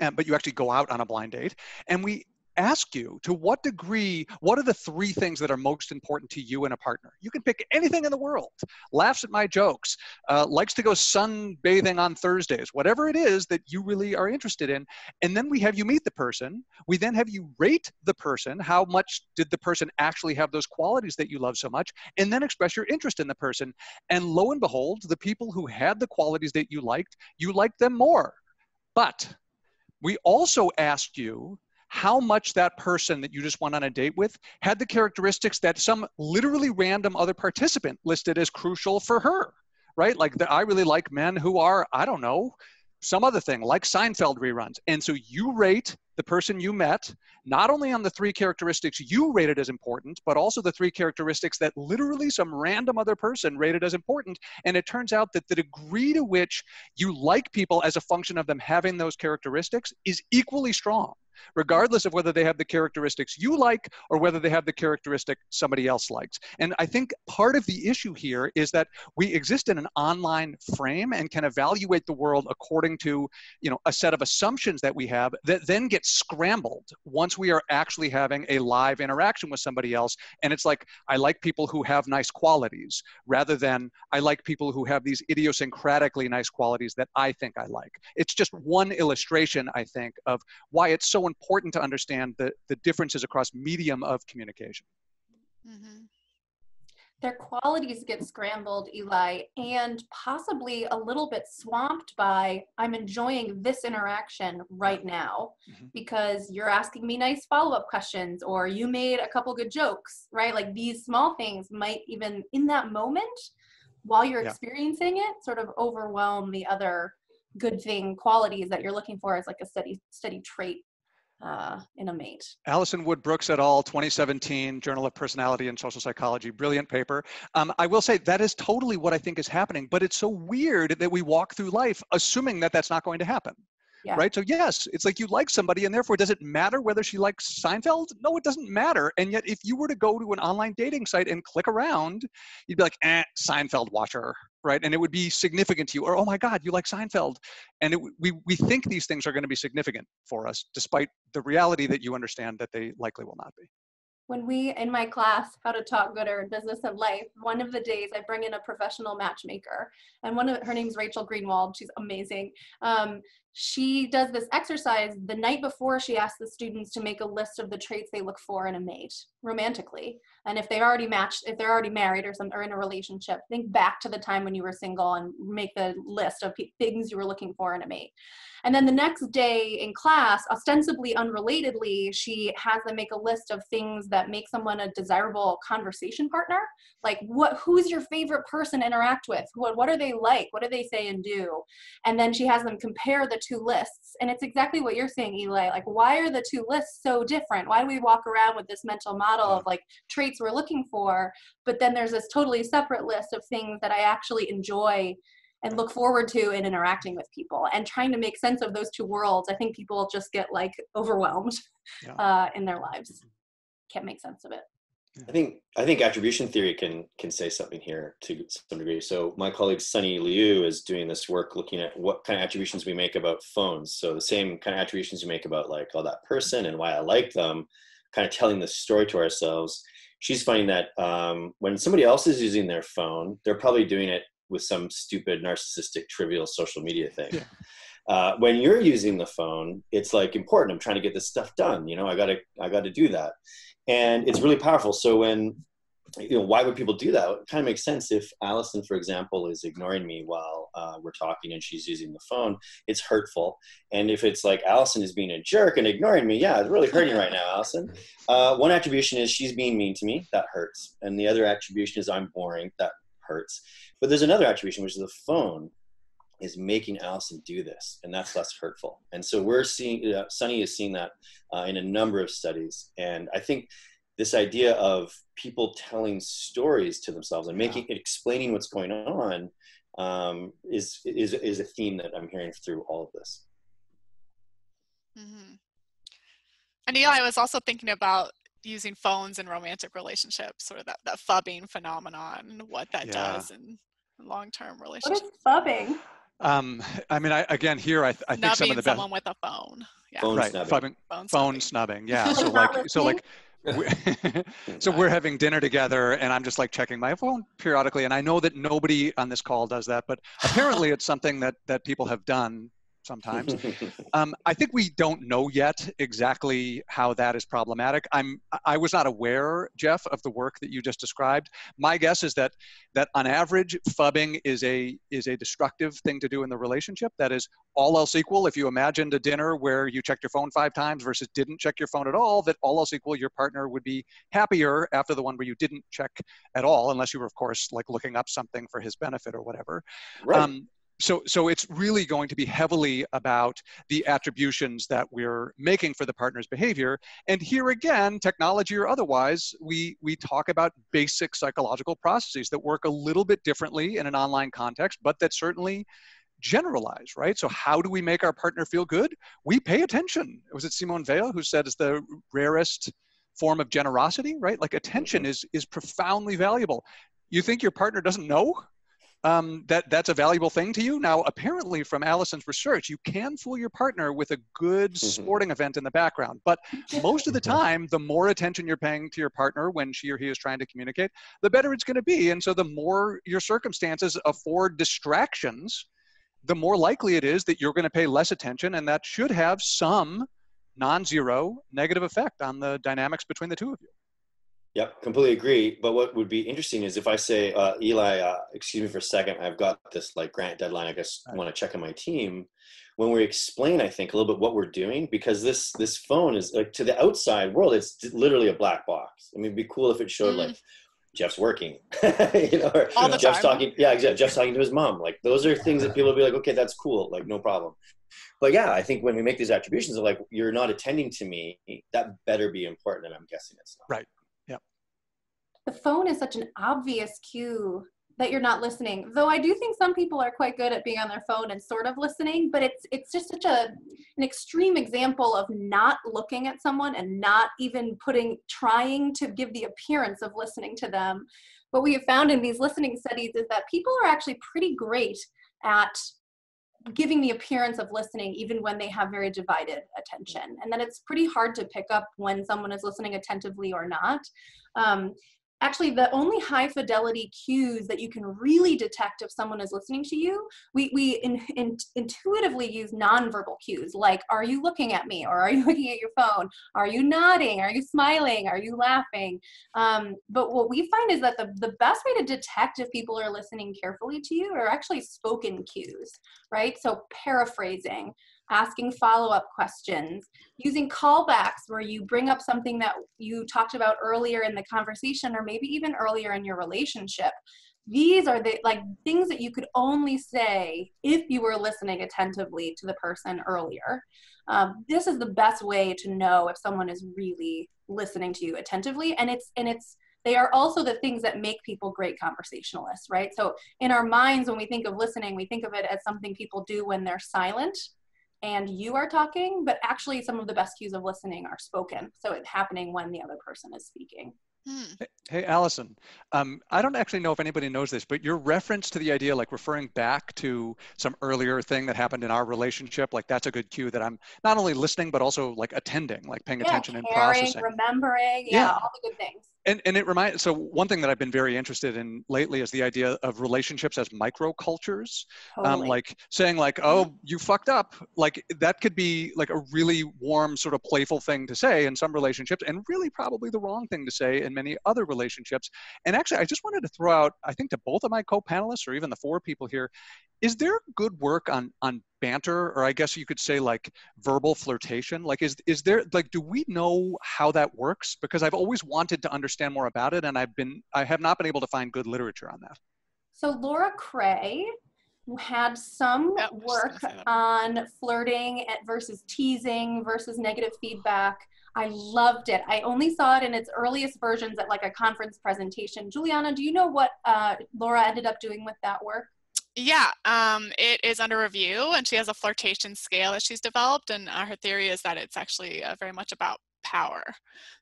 Um, but you actually go out on a blind date. And we ask you to what degree, what are the three things that are most important to you in a partner? You can pick anything in the world, laughs at my jokes, uh, likes to go sunbathing on Thursdays, whatever it is that you really are interested in. And then we have you meet the person. We then have you rate the person. How much did the person actually have those qualities that you love so much? And then express your interest in the person. And lo and behold, the people who had the qualities that you liked, you liked them more. But we also asked you how much that person that you just went on a date with had the characteristics that some literally random other participant listed as crucial for her, right? Like the, I really like men who are, I don't know, some other thing like Seinfeld reruns. And so you rate the person you met not only on the three characteristics you rated as important, but also the three characteristics that literally some random other person rated as important. And it turns out that the degree to which you like people as a function of them having those characteristics is equally strong regardless of whether they have the characteristics you like or whether they have the characteristic somebody else likes. And I think part of the issue here is that we exist in an online frame and can evaluate the world according to, you know, a set of assumptions that we have that then get scrambled once we are actually having a live interaction with somebody else. And it's like, I like people who have nice qualities rather than I like people who have these idiosyncratically nice qualities that I think I like. It's just one illustration, I think, of why it's so important to understand the, the differences across medium of communication. Mm-hmm. Their qualities get scrambled, Eli, and possibly a little bit swamped by I'm enjoying this interaction right now mm-hmm. because you're asking me nice follow up questions or you made a couple good jokes, right? Like these small things might even in that moment while you're yeah. experiencing it sort of overwhelm the other good thing qualities that you're looking for as like a steady steady trait uh, in a mate. Alison Wood Brooks et al., 2017, Journal of Personality and Social Psychology, brilliant paper. Um, I will say that is totally what I think is happening, but it's so weird that we walk through life assuming that that's not going to happen. Yeah. Right. So yes, it's like you like somebody, and therefore, does it matter whether she likes Seinfeld? No, it doesn't matter. And yet, if you were to go to an online dating site and click around, you'd be like, eh, Seinfeld watcher, right? And it would be significant to you, or oh my God, you like Seinfeld, and it, we we think these things are going to be significant for us, despite the reality that you understand that they likely will not be. When we in my class how to talk gooder in business and life one of the days i bring in a professional matchmaker and one of her name's rachel greenwald she's amazing. Um, she does this exercise the night before she asks the students to make a list of the traits they look for in a mate romantically and if they already matched if they're already married or some or in a relationship think back to the time when you were single and make the list of things you were looking for in a mate and then the next day in class, ostensibly unrelatedly, she has them make a list of things that make someone a desirable conversation partner. Like what who's your favorite person to interact with? What what are they like? What do they say and do? And then she has them compare the two lists. And it's exactly what you're saying, Eli. Like, why are the two lists so different? Why do we walk around with this mental model of like traits we're looking for? But then there's this totally separate list of things that I actually enjoy and look forward to in interacting with people and trying to make sense of those two worlds i think people just get like overwhelmed yeah. uh, in their lives can't make sense of it I think I think attribution theory can can say something here to some degree. So my colleague Sunny Liu is doing this work looking at what kind of attributions we make about phones. So the same kind of attributions you make about like oh that person and why I like them, kind of telling the story to ourselves. She's finding that um, when somebody else is using their phone, they're probably doing it with some stupid narcissistic trivial social media thing yeah. uh, when you're using the phone it's like important i'm trying to get this stuff done you know i gotta i gotta do that and it's really powerful. So when you know why would people do that? It kind of makes sense. If Alison, for example is ignoring me while uh, we're talking and she's using the phone it's hurtful. And if it's like Alison is being a jerk and ignoring me yeah it's really hurting right now Alison. uh, one attribution is she's being mean to me. That hurts. And the other attribution is i'm boring. That hurts. But there's another attribution, which is the phone is making Alison do this, and that's less hurtful. And so we're seeing, uh, Sunny is seeing that uh, in a number of studies. And I think this idea of people telling stories to themselves and making, yeah. explaining what's going on um, is, is, is a theme that I'm hearing through all of this. Mm-hmm. And Eli, I was also thinking about using phones in romantic relationships, sort of that, that phubbing phenomenon, what that yeah. does in long-term relationships. What is phubbing? Um, I mean, I, again, here I, I think some of the best. someone with a phone. Yeah. Phone right. Snubbing. Phone, phone, phone snubbing. (laughs) Yeah. so like, so like, (laughs) so we're having dinner together and i'm just like checking my phone periodically and i know that nobody on this call does that but apparently it's something that that people have done sometimes. (laughs) um, I think we don't know yet exactly how that is problematic. I'm I was not aware, Jeff, of the work that you just described. My guess is that that on average, phubbing is a is a destructive thing to do in the relationship. That is all else equal. If you imagined a dinner where you checked your phone five times versus didn't check your phone at all, that all else equal, your partner would be happier after the one where you didn't check at all, unless you were, of course, like looking up something for his benefit or whatever. Right. Um, so, so it's really going to be heavily about the attributions that we're making for the partner's behavior. And here again, technology or otherwise, we, we talk about basic psychological processes that work a little bit differently in an online context, but that certainly generalize, right? So how do we make our partner feel good? We pay attention. Was it Simone Weil who said it's the rarest form of generosity, right? Like attention mm-hmm. is is profoundly valuable. You think your partner doesn't know? Um, that that's a valuable thing to you. Now, apparently, from Alison's research, you can fool your partner with a good mm-hmm. sporting event in the background. But most of the time, the more attention you're paying to your partner when she or he is trying to communicate, the better it's going to be. And so, the more your circumstances afford distractions, the more likely it is that you're going to pay less attention, and that should have some non-zero negative effect on the dynamics between the two of you. Yep, completely agree. But what would be interesting is if I say, uh, Eli, uh, excuse me for a second, I've got this like grant deadline. I guess I want to check on my team. When we explain, I think a little bit what we're doing because this this phone is like to the outside world, it's literally a black box. I mean, it'd be cool if it showed mm. like Jeff's working, (laughs) you know, or All the Jeff's time. talking. Yeah, exactly. Jeff's talking to his mom. Like those are things that people will be like, okay, that's cool, like no problem. But yeah, I think when we make these attributions of like you're not attending to me, that better be important, and I'm guessing it's not. Right the phone is such an obvious cue that you're not listening. Though I do think some people are quite good at being on their phone and sort of listening, but it's it's just such a an extreme example of not looking at someone and not even putting trying to give the appearance of listening to them. What we have found in these listening studies is that people are actually pretty great at giving the appearance of listening even when they have very divided attention and that it's pretty hard to pick up when someone is listening attentively or not um, actually the only high fidelity cues that you can really detect if someone is listening to you we, we in, in, intuitively use nonverbal cues like are you looking at me? or are you (laughs) looking at your phone? Are you nodding? Are you smiling? Are you laughing? Um, but what we find is that the, the best way to detect if people are listening carefully to you are actually spoken cues right? So paraphrasing asking follow-up questions, using callbacks where you bring up something that you talked about earlier in the conversation or maybe even earlier in your relationship. These are the like things that you could only say if you were listening attentively to the person earlier. Um, this is the best way to know if someone is really listening to you attentively, and it's and it's they are also the things that make people great conversationalists, right? So in our minds, when we think of listening, we think of it as something people do when they're silent and you are talking, but actually some of the best cues of listening are spoken. So it's happening when the other person is speaking. Hmm. Hey, Alison, um, I don't actually know if anybody knows this, but your reference to the idea, like referring back to some earlier thing that happened in our relationship, like that's a good cue that I'm not only listening, but also like attending, like paying yeah, attention caring, and processing. remembering, yeah, yeah, all the good things and and it reminds so one thing that i've been very interested in lately is the idea of relationships as microcultures um, totally. um, like saying like oh you fucked up like that could be like a really warm sort of playful thing to say in some relationships and really probably the wrong thing to say in many other relationships and actually i just wanted to throw out i think to both of my co-panelists or even the four people here is there good work on on banter or i guess you could say like verbal flirtation like is is there like do we know how that works because i've always wanted to understand more about it and i've been i have not been able to find good literature on that So Laura Kray had some oh, work just gonna say that. on flirting versus teasing versus negative feedback. I loved it. I only saw it in its earliest versions at like a conference presentation. Juliana, do you know what uh, Laura ended up doing with that work? Yeah, um, it is under review, and she has a flirtation scale that she's developed, and uh, her theory is that it's actually uh, very much about power.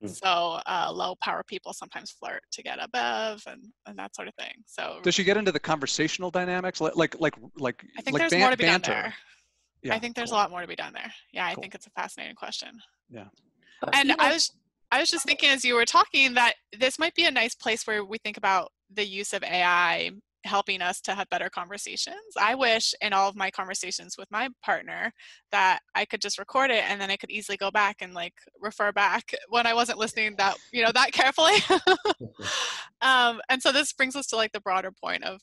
Mm. So uh, low power people sometimes flirt to get above and, and that sort of thing. So Does she get into the conversational dynamics, like like like like I think like there's ban- more to be banter? done there. Yeah, I think there's cool. a lot more to be done there. Yeah, I Cool. think it's a fascinating question. Uh, (laughs) And I was I was just thinking as you were talking that this might be a nice place where we think about the use of AI helping us to have better conversations. I wish in all of my conversations with my partner that I could just record it and then I could easily go back and like refer back (laughs) when I wasn't listening that you know that carefully. (laughs) um, and so this brings us to like the broader point of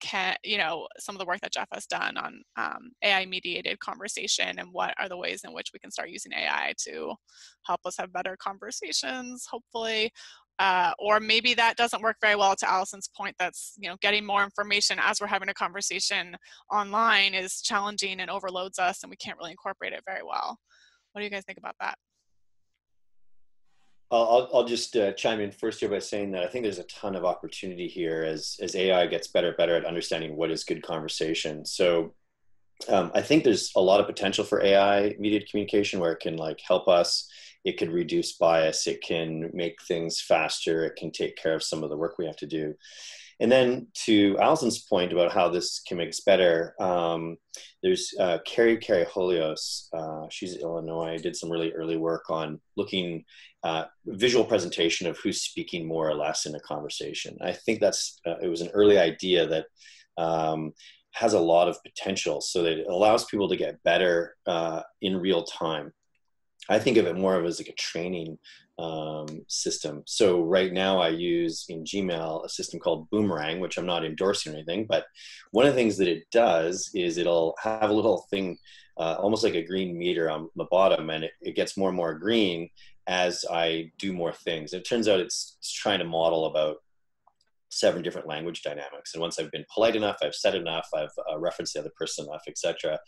can you know some of the work that Jeff has done on um, AI mediated conversation and what are the ways in which we can start using AI to help us have better conversations, hopefully. Uh, or maybe that doesn't work very well to Alison's point that's you know getting more information as we're having a conversation online is challenging and overloads us and we can't really incorporate it very well. What do you guys think about that? I'll, I'll, just uh, chime in first here by saying that I think there's a ton of opportunity here as, as AI gets better, better at understanding what is good conversation. So um, I think there's a lot of potential for AI mediated communication where it can like help us. It can reduce bias. It can make things faster. It can take care of some of the work we have to do. And then to Alison's point about how this can make us better, um, there's uh, Karrie Karahalios. Uh, she's in Illinois. Did some really early work on looking uh, visual presentation of who's speaking more or less in a conversation. I think that's uh, it was an early idea that um, has a lot of potential, so that it allows people to get better uh, in real time. I think of it more of as like a training um, system. So right now I use in Gmail a system called Boomerang, which I'm not endorsing or anything, but one of the things that it does is it'll have a little thing, uh, almost like a green meter on the bottom, and it, it gets more and more green as I do more things. It turns out it's, it's trying to model about seven different language dynamics. And once I've been polite enough, I've said enough, I've uh, referenced the other person enough, etc.,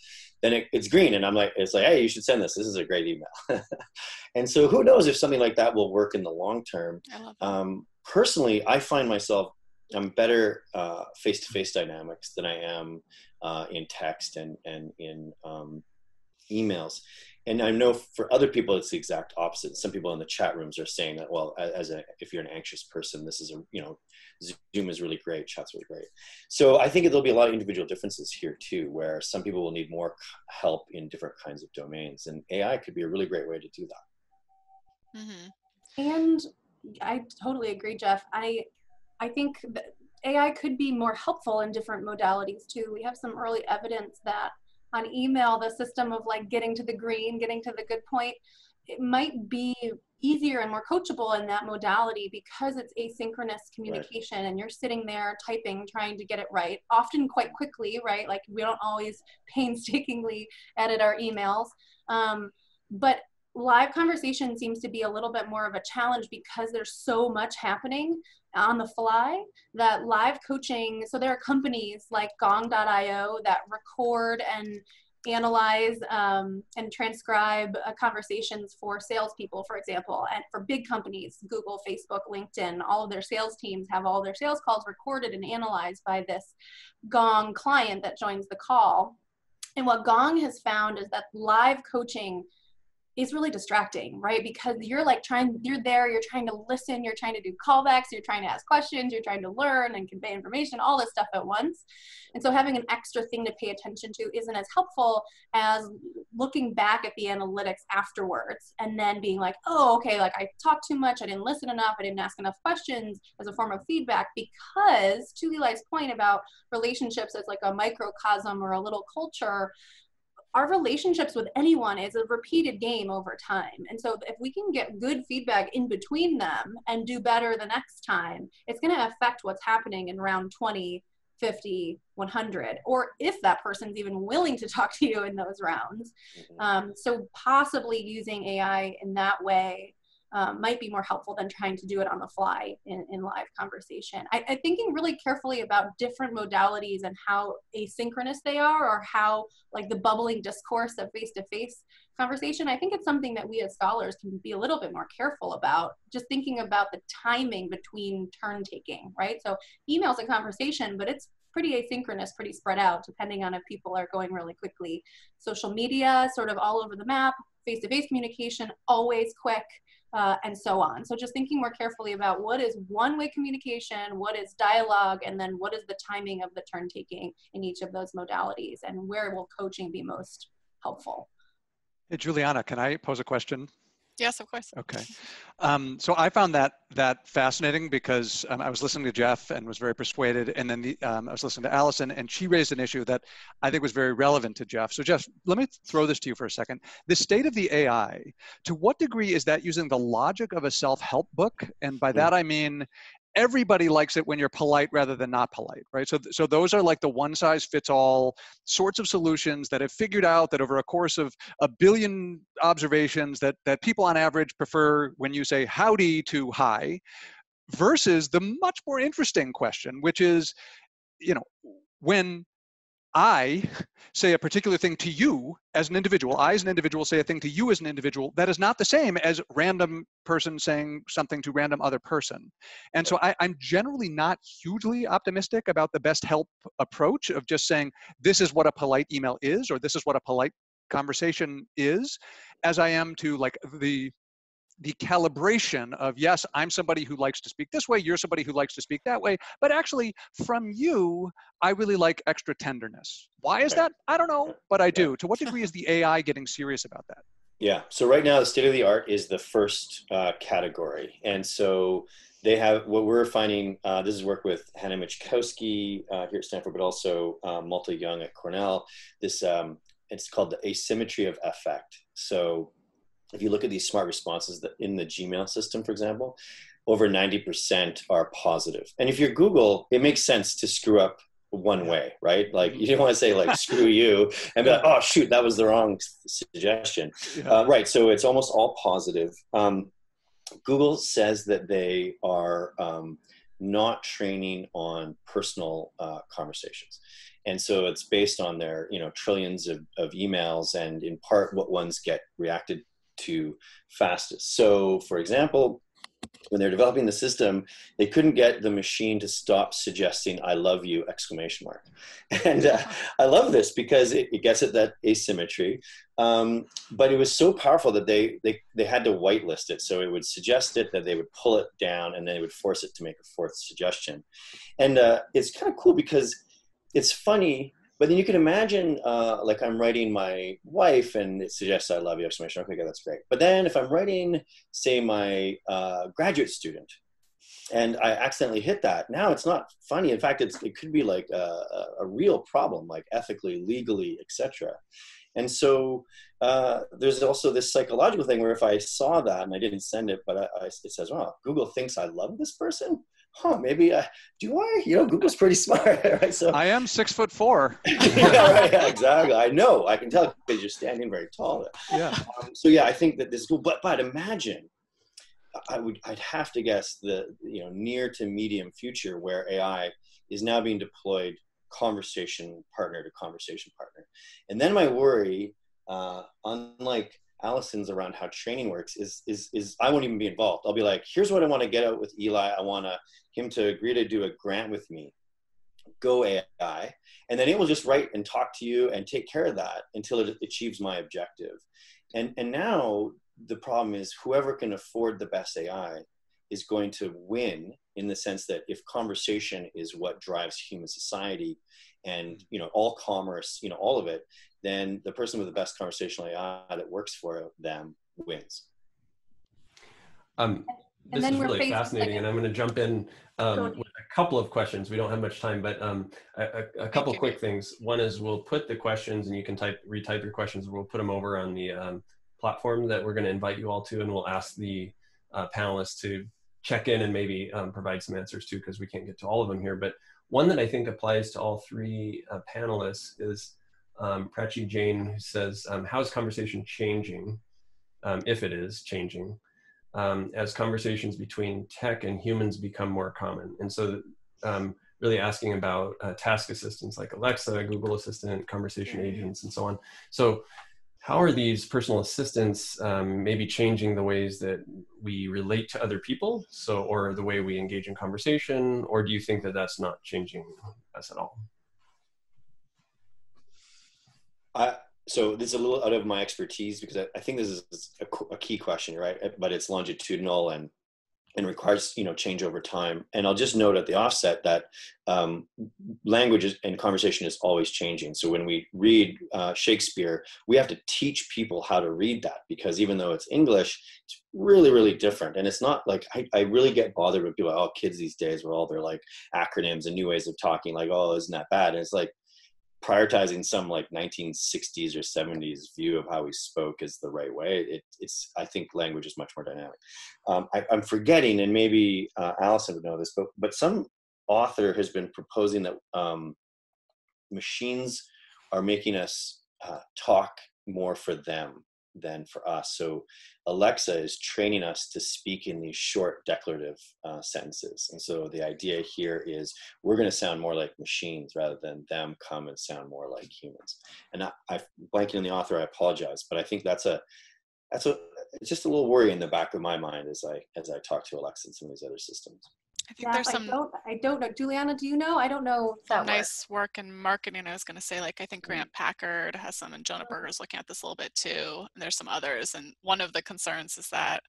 then it, it's green. And I'm like, it's like, hey, you should send this. This is a great email. (laughs) and so who knows if something like that will work in the long term. Um, personally, I find myself I'm better uh, face-to-face dynamics than I am uh, in text and and in um, emails. And I know for other people it's the exact opposite. Some people in the chat rooms are saying that, well, as a if you're an anxious person, this is a you know Zoom is really great, chat's really great. So I think there'll be a lot of individual differences here too, where some people will need more help in different kinds of domains, and AI could be a really great way to do that. hmm And I totally agree, Jeff. I I think that AI could be more helpful in different modalities too. We have some early evidence that on email, the system of like getting to the green, getting to the good point, it might be easier and more coachable in that modality because it's asynchronous communication and you're sitting there typing, trying to get it right, often quite quickly, right? Like we don't always (laughs) painstakingly edit our emails. Um, but live conversation seems to be a little bit more of a challenge because there's so much happening on the fly that live coaching so there are companies like gong.io that record and analyze um, and transcribe uh, conversations for salespeople, for example, and for big companies, Google, Facebook, LinkedIn, all of their sales teams have all their sales calls recorded and analyzed by this Gong client that joins the call. And what Gong has found is that live coaching is really distracting, right? Because you're like trying, you're there, you're trying to listen, you're trying to do callbacks, you're trying to ask questions, you're trying to learn and convey information, all this stuff at once. And so having an extra thing to pay attention to isn't as helpful as looking back at the analytics afterwards and then being like, oh, okay, like I talked too much, I didn't listen enough, I didn't ask enough questions as a form of feedback because to Eli's point about relationships as like a microcosm or a little culture, our relationships with anyone is a repeated game over time. And so if we can get good feedback in between them and do better the next time, it's going to affect what's happening in round 20, 50, 100, or if that person's even willing to (laughs) talk to you in those rounds. Um, so possibly using AI in that way um, might be more helpful than trying to do it on the fly in, in live conversation. I, I thinking really carefully about different modalities and how asynchronous they are or how like the bubbling discourse of face-to-face conversation, I think it's something that we as scholars can be a little bit more careful about, just thinking about the timing between turn taking, right? So email's a conversation, but it's pretty asynchronous, pretty spread out, depending on if people are going really quickly. Social media, sort of all over the map, face-to-face communication, always quick, uh, and so on. So just thinking more carefully about what is one-way communication, what is dialogue, and then what is the timing of the turn taking in each of those modalities, and where will coaching be most helpful? Hey, Juliana, can I pose a question? Yes, of course. Okay. Um, so I found that that fascinating because um, I was listening to Jeff and was very persuaded, and then the, um, I was listening to Alison, and she raised an issue that I think was very relevant to Jeff. So Jeff, let me throw this to you for a second. The state of the AI, to what degree is that using the logic of a self-help book? And by hmm. that I mean everybody likes it when you're polite rather than not polite right? So so those are like the one size fits all sorts of solutions that have figured out that over a course of a billion observations that that people on average prefer when you say howdy to hi versus the much more interesting question which is you know when I say a particular thing to you as an individual, I as an individual say a thing to you as an individual, that is not the same as random person saying something to random other person. And so I, am generally not hugely optimistic about the best help approach of just saying, this is what a polite email is, or this is what a polite conversation is, as I am to like the the calibration of yes i'm somebody who likes to speak this way you're somebody who likes to speak that way but actually from you i really like extra tenderness. Why is that? I don't know but i do. To what (laughs) degree is the ai getting serious about that? Yeah. So right now the state of the art is the first uh, category. And so they have what we're finding uh, this is work with hannah mieczkowski uh, here at stanford but also uh, Malte Jung at cornell. This um, it's called the asymmetry of affect so if you look at these smart responses that in the Gmail system, for example, over 90% are positive. And if you're Google, it makes sense to screw up one way, right? Like you don't want to say like (laughs) screw you and be like, oh shoot, that was the wrong suggestion. Uh, right. So it's almost all positive. Um, Google says that they are um, not training on personal uh, conversations. And so it's based on their, you know, trillions of, of emails and in part what ones get reacted to fastest. So, for example, when they're developing the system, they couldn't get the machine to stop suggesting "I love you!" exclamation mark. (laughs) And uh, I love this because it, it, gets at that asymmetry. Um, but it was so powerful that they, they they had to whitelist it. So it would suggest it, that they would pull it down, and then they would force it to make a fourth suggestion. And uh, it's kind of cool because it's funny but then you can imagine, uh, like I'm writing my wife and it suggests I love you exclamation. Okay, that's great. But then if I'm writing, say, my uh, graduate student, and I accidentally hit that, now it's not funny. In fact, it's, it could be like a, a real problem, like ethically, legally, etc. And so uh, there's also this psychological thing where if I saw that and I didn't send it, but I, I, it says, "Well, Google thinks I love this person." Huh, maybe I do I? You know, Google's pretty (laughs) smart, right? So I am six foot four. (laughs) yeah, right, yeah, exactly. I know. I can tell because you're standing very tall. Yeah. Um, so yeah, I think that this is cool. But but imagine, I would I'd have to guess the you know near to medium future where AI is now being deployed conversation partner to conversation partner, and then my worry, uh, unlike Alison's around how training works is is is I won't even be involved. I'll be like, here's what I want to get out with Eli. I want to him to agree to do a grant with me. Go AI, and then it will just write and talk to you and take care of that until it achieves my objective. And and now the problem is whoever can afford the best AI is going to win in the sense that if conversation is what drives human society and you know all commerce you know all of it then the person with the best conversational ai that works for them wins. Um, this is really fascinating and i'm going to jump in um, with a couple of questions. We don't have much time but um, a, a, couple quick things. One is we'll put the questions and you can type retype your questions we'll put them over on the um, platform that we're going to invite you all to and we'll ask the uh, panelists to check in and maybe um, provide some answers too, because we can't get to all of them here. But one that I think applies to all three uh, panelists is um, Prachi Jain, who says, um, "How is conversation changing, um, if it is changing, um, as conversations between tech and humans become more common. And so um, really asking about uh, task assistants like Alexa, Google Assistant, conversation agents, and so on. So how are these personal assistants um, maybe changing the ways that we relate to other people so or the way we engage in conversation or do you think that that's not changing us at all I, so this is a little out of my expertise because I, I think this is a, a, key question, right? But it's longitudinal and and requires you know change over time. And I'll just note at the offset that um, language and conversation is always changing. So when we read uh, Shakespeare, we have to teach people how to read that because even though it's English, it's really really different. And it's not like I, I really get bothered with people. Oh, kids these days with all their like acronyms and new ways of talking. Like, oh, isn't that bad? And it's like prioritizing some like 1960s or 70s view of how we spoke is the right way. It, it's I think language is much more dynamic. Um, I, am forgetting, and maybe uh, Alison would know this, but but some author has been proposing that um, machines are making us uh, talk more for them than for us. So Alexa is training us to speak in these short declarative uh, sentences. And so the idea here is we're going to sound more like machines rather than them come and sound more like humans. And I, I blanking on the author, I apologize, but I think that's a that's a it's just a little worry in the back of my mind as I as I talk to Alexa and some of these other systems. I think yeah, there's some. I don't, I don't know. Juliana, do you know? I don't know. that nice work in marketing. I was going to say, like, I think Grant mm. Packard has some, and Jonah Berger's looking at this a little bit too. And there's some others. And one of the concerns is that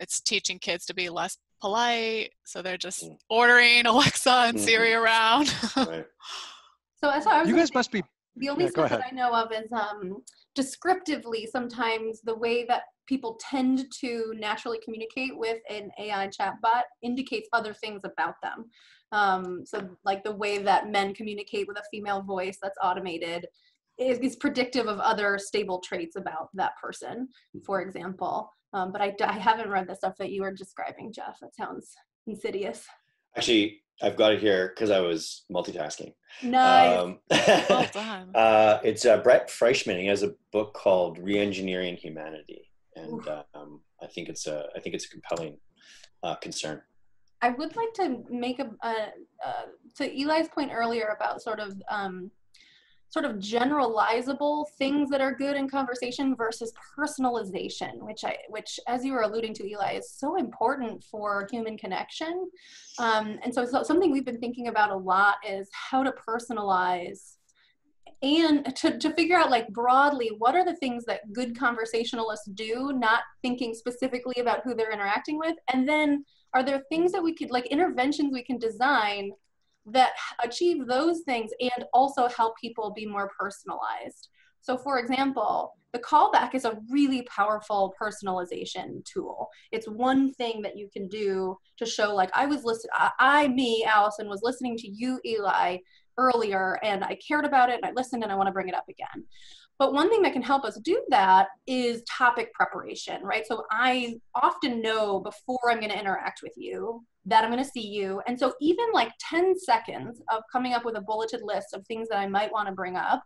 it's teaching kids to be less polite. So they're just mm. ordering (laughs) Alexa and mm-hmm. Siri around. right. (laughs) So as I was you guys must be. The only yeah, stuff that I know of is um, descriptively sometimes the way that people tend to naturally communicate with an AI chatbot indicates other things about them. Um, so, like the way that men communicate with a female voice that's automated is, is predictive of other stable traits about that person, for example. Um, but I, I haven't read the stuff that you were describing, Jeff. That sounds insidious. Actually, I've got it here because I was multitasking. Nice. Um, (laughs) well (laughs) uh, it's uh, Brett Frischmann. He has a book called Reengineering Humanity and um, I think it's a I think it's a compelling uh, concern. I would like to make a, a to Eli's point earlier about sort of um, sort of generalizable things that are good in conversation versus personalization, which I which as you were alluding to, Eli, is so important for human connection. Um, and so, so something we've been thinking about a lot is how to personalize and to, to figure out like broadly what are the things that good conversationalists do not thinking specifically about who they're interacting with and then are there things that we could like interventions we can design that achieve those things and also help people be more personalized so for example the callback is a really powerful personalization tool it's one thing that you can do to show like i was listening I, me alison was listening to you eli earlier and I cared about it and I listened and I want to bring it up again. But one thing that can help us do that is topic preparation, right? So I often know before I'm going to interact with you that I'm going to see you. And so even like 10 seconds of coming up with a bulleted list of things that I might want to bring up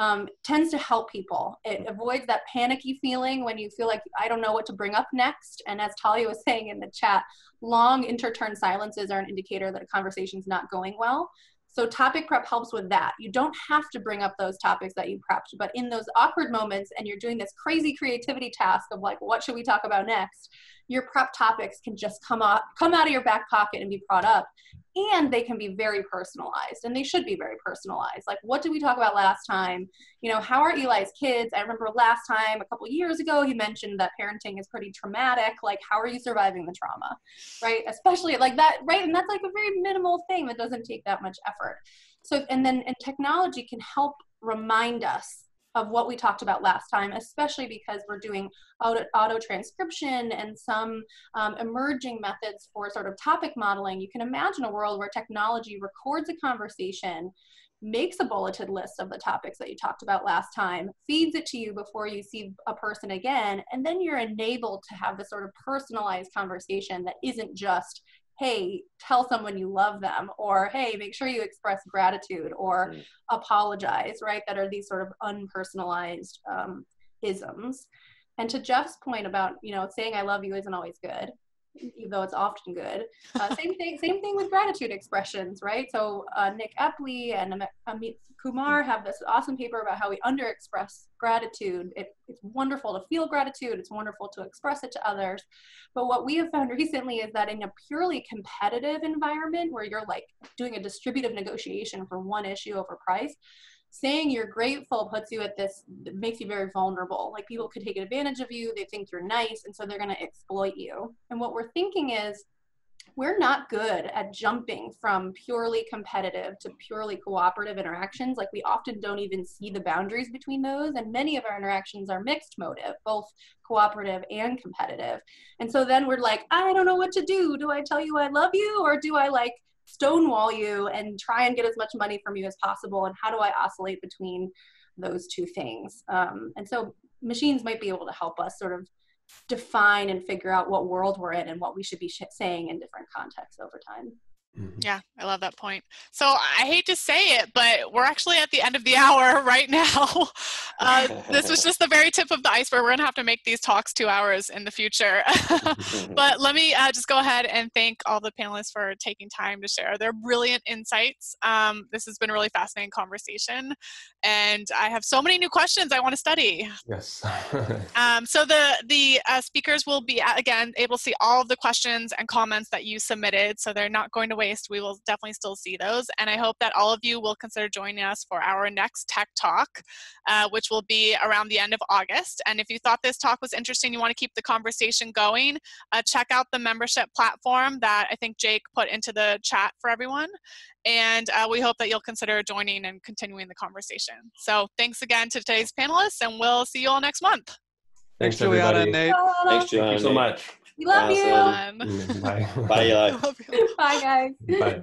um, tends to help people. It avoids that panicky feeling when you feel like I don't know what to bring up next. And as Talia was (laughs) saying in the chat, long interturn silences are an indicator that a conversation is not going well. So topic prep helps with that. You don't have to bring up those topics that you prepped, but in those awkward moments and you're doing this crazy creativity task of like, what should we talk about next? Your prep topics can just come out, come out of your back pocket and be brought up and they can be very personalized and they should be very personalized. Like what did we talk about last time? You know how are eli's kids? I remember last time a couple years ago he mentioned that parenting is pretty traumatic. Like how are you surviving the trauma? Right? Especially like that right? And that's like a very minimal thing. That doesn't take that much effort. So and then and technology can help remind us of what we talked about last time, especially because we're doing auto, auto transcription and some um, emerging methods for sort of topic modeling. You can imagine a world where technology records a conversation, makes a bulleted list of the topics that you talked about last time, feeds it to you before you see a person again, and then you're enabled to have this sort of personalized conversation that isn't just hey, tell someone you love them, or hey, make sure you express gratitude or mm. apologize, right? That are these sort of unpersonalized um, isms. And to Jeff's point about, you know, saying I love you isn't always good, even though it's often good. Uh, (laughs) same thing, same thing with gratitude expressions, right? So uh, Nick Epley and Amit Kumar have this awesome paper about how we underexpress gratitude. It, it's wonderful to feel gratitude. It's wonderful to express it to others. But what we have found (laughs) recently is that in a purely competitive environment where you're like doing a distributive negotiation for one issue over price, saying you're grateful puts you at this makes you very vulnerable. Like people could take advantage of you they think you're nice and so they're going to exploit you. And what we're thinking is we're not good at jumping from purely competitive to purely cooperative interactions. Like we often don't even see the boundaries between those and many of our interactions are mixed motive both cooperative and competitive. And so then we're like i don't know what to do. Do i tell you i love you or do i like stonewall you and try and get as much money from you as possible and how do i oscillate between those two things? Um, and so machines might be able to help us sort of define and figure out what world we're in and what we should be sh- saying in different contexts over time Mm-hmm. Yeah, I love that point. So I hate to say it, but we're actually at the end of the (laughs) hour right now. (laughs) Uh, this was just the very tip of the iceberg. We're going to have to make these talks two hours in the future. (laughs) but let me uh, just go ahead and thank all the panelists for taking time to share their brilliant insights. Um, this has been a really fascinating conversation. And I have so many new questions I want to study. Yes. um, so the, the uh, speakers will be, again, able to see all of the questions and comments that you submitted. So they're not going to waste, we will definitely still see those. And I hope that all of you will consider joining us for our next Tech Talk, uh, which will be around the end of August. And if you thought this talk was interesting, you want to keep the conversation going, uh, check out the membership platform that I think Jake put into the chat for everyone. And uh, we hope that you'll consider joining and continuing the conversation. So thanks again to today's panelists, and we'll see you all next month. Thanks, Thanks Juliana and Nate. Thanks, Juliana. Thank you so much. We love awesome. you. Bye. Bye, Eli. (laughs) Bye, guys. Bye.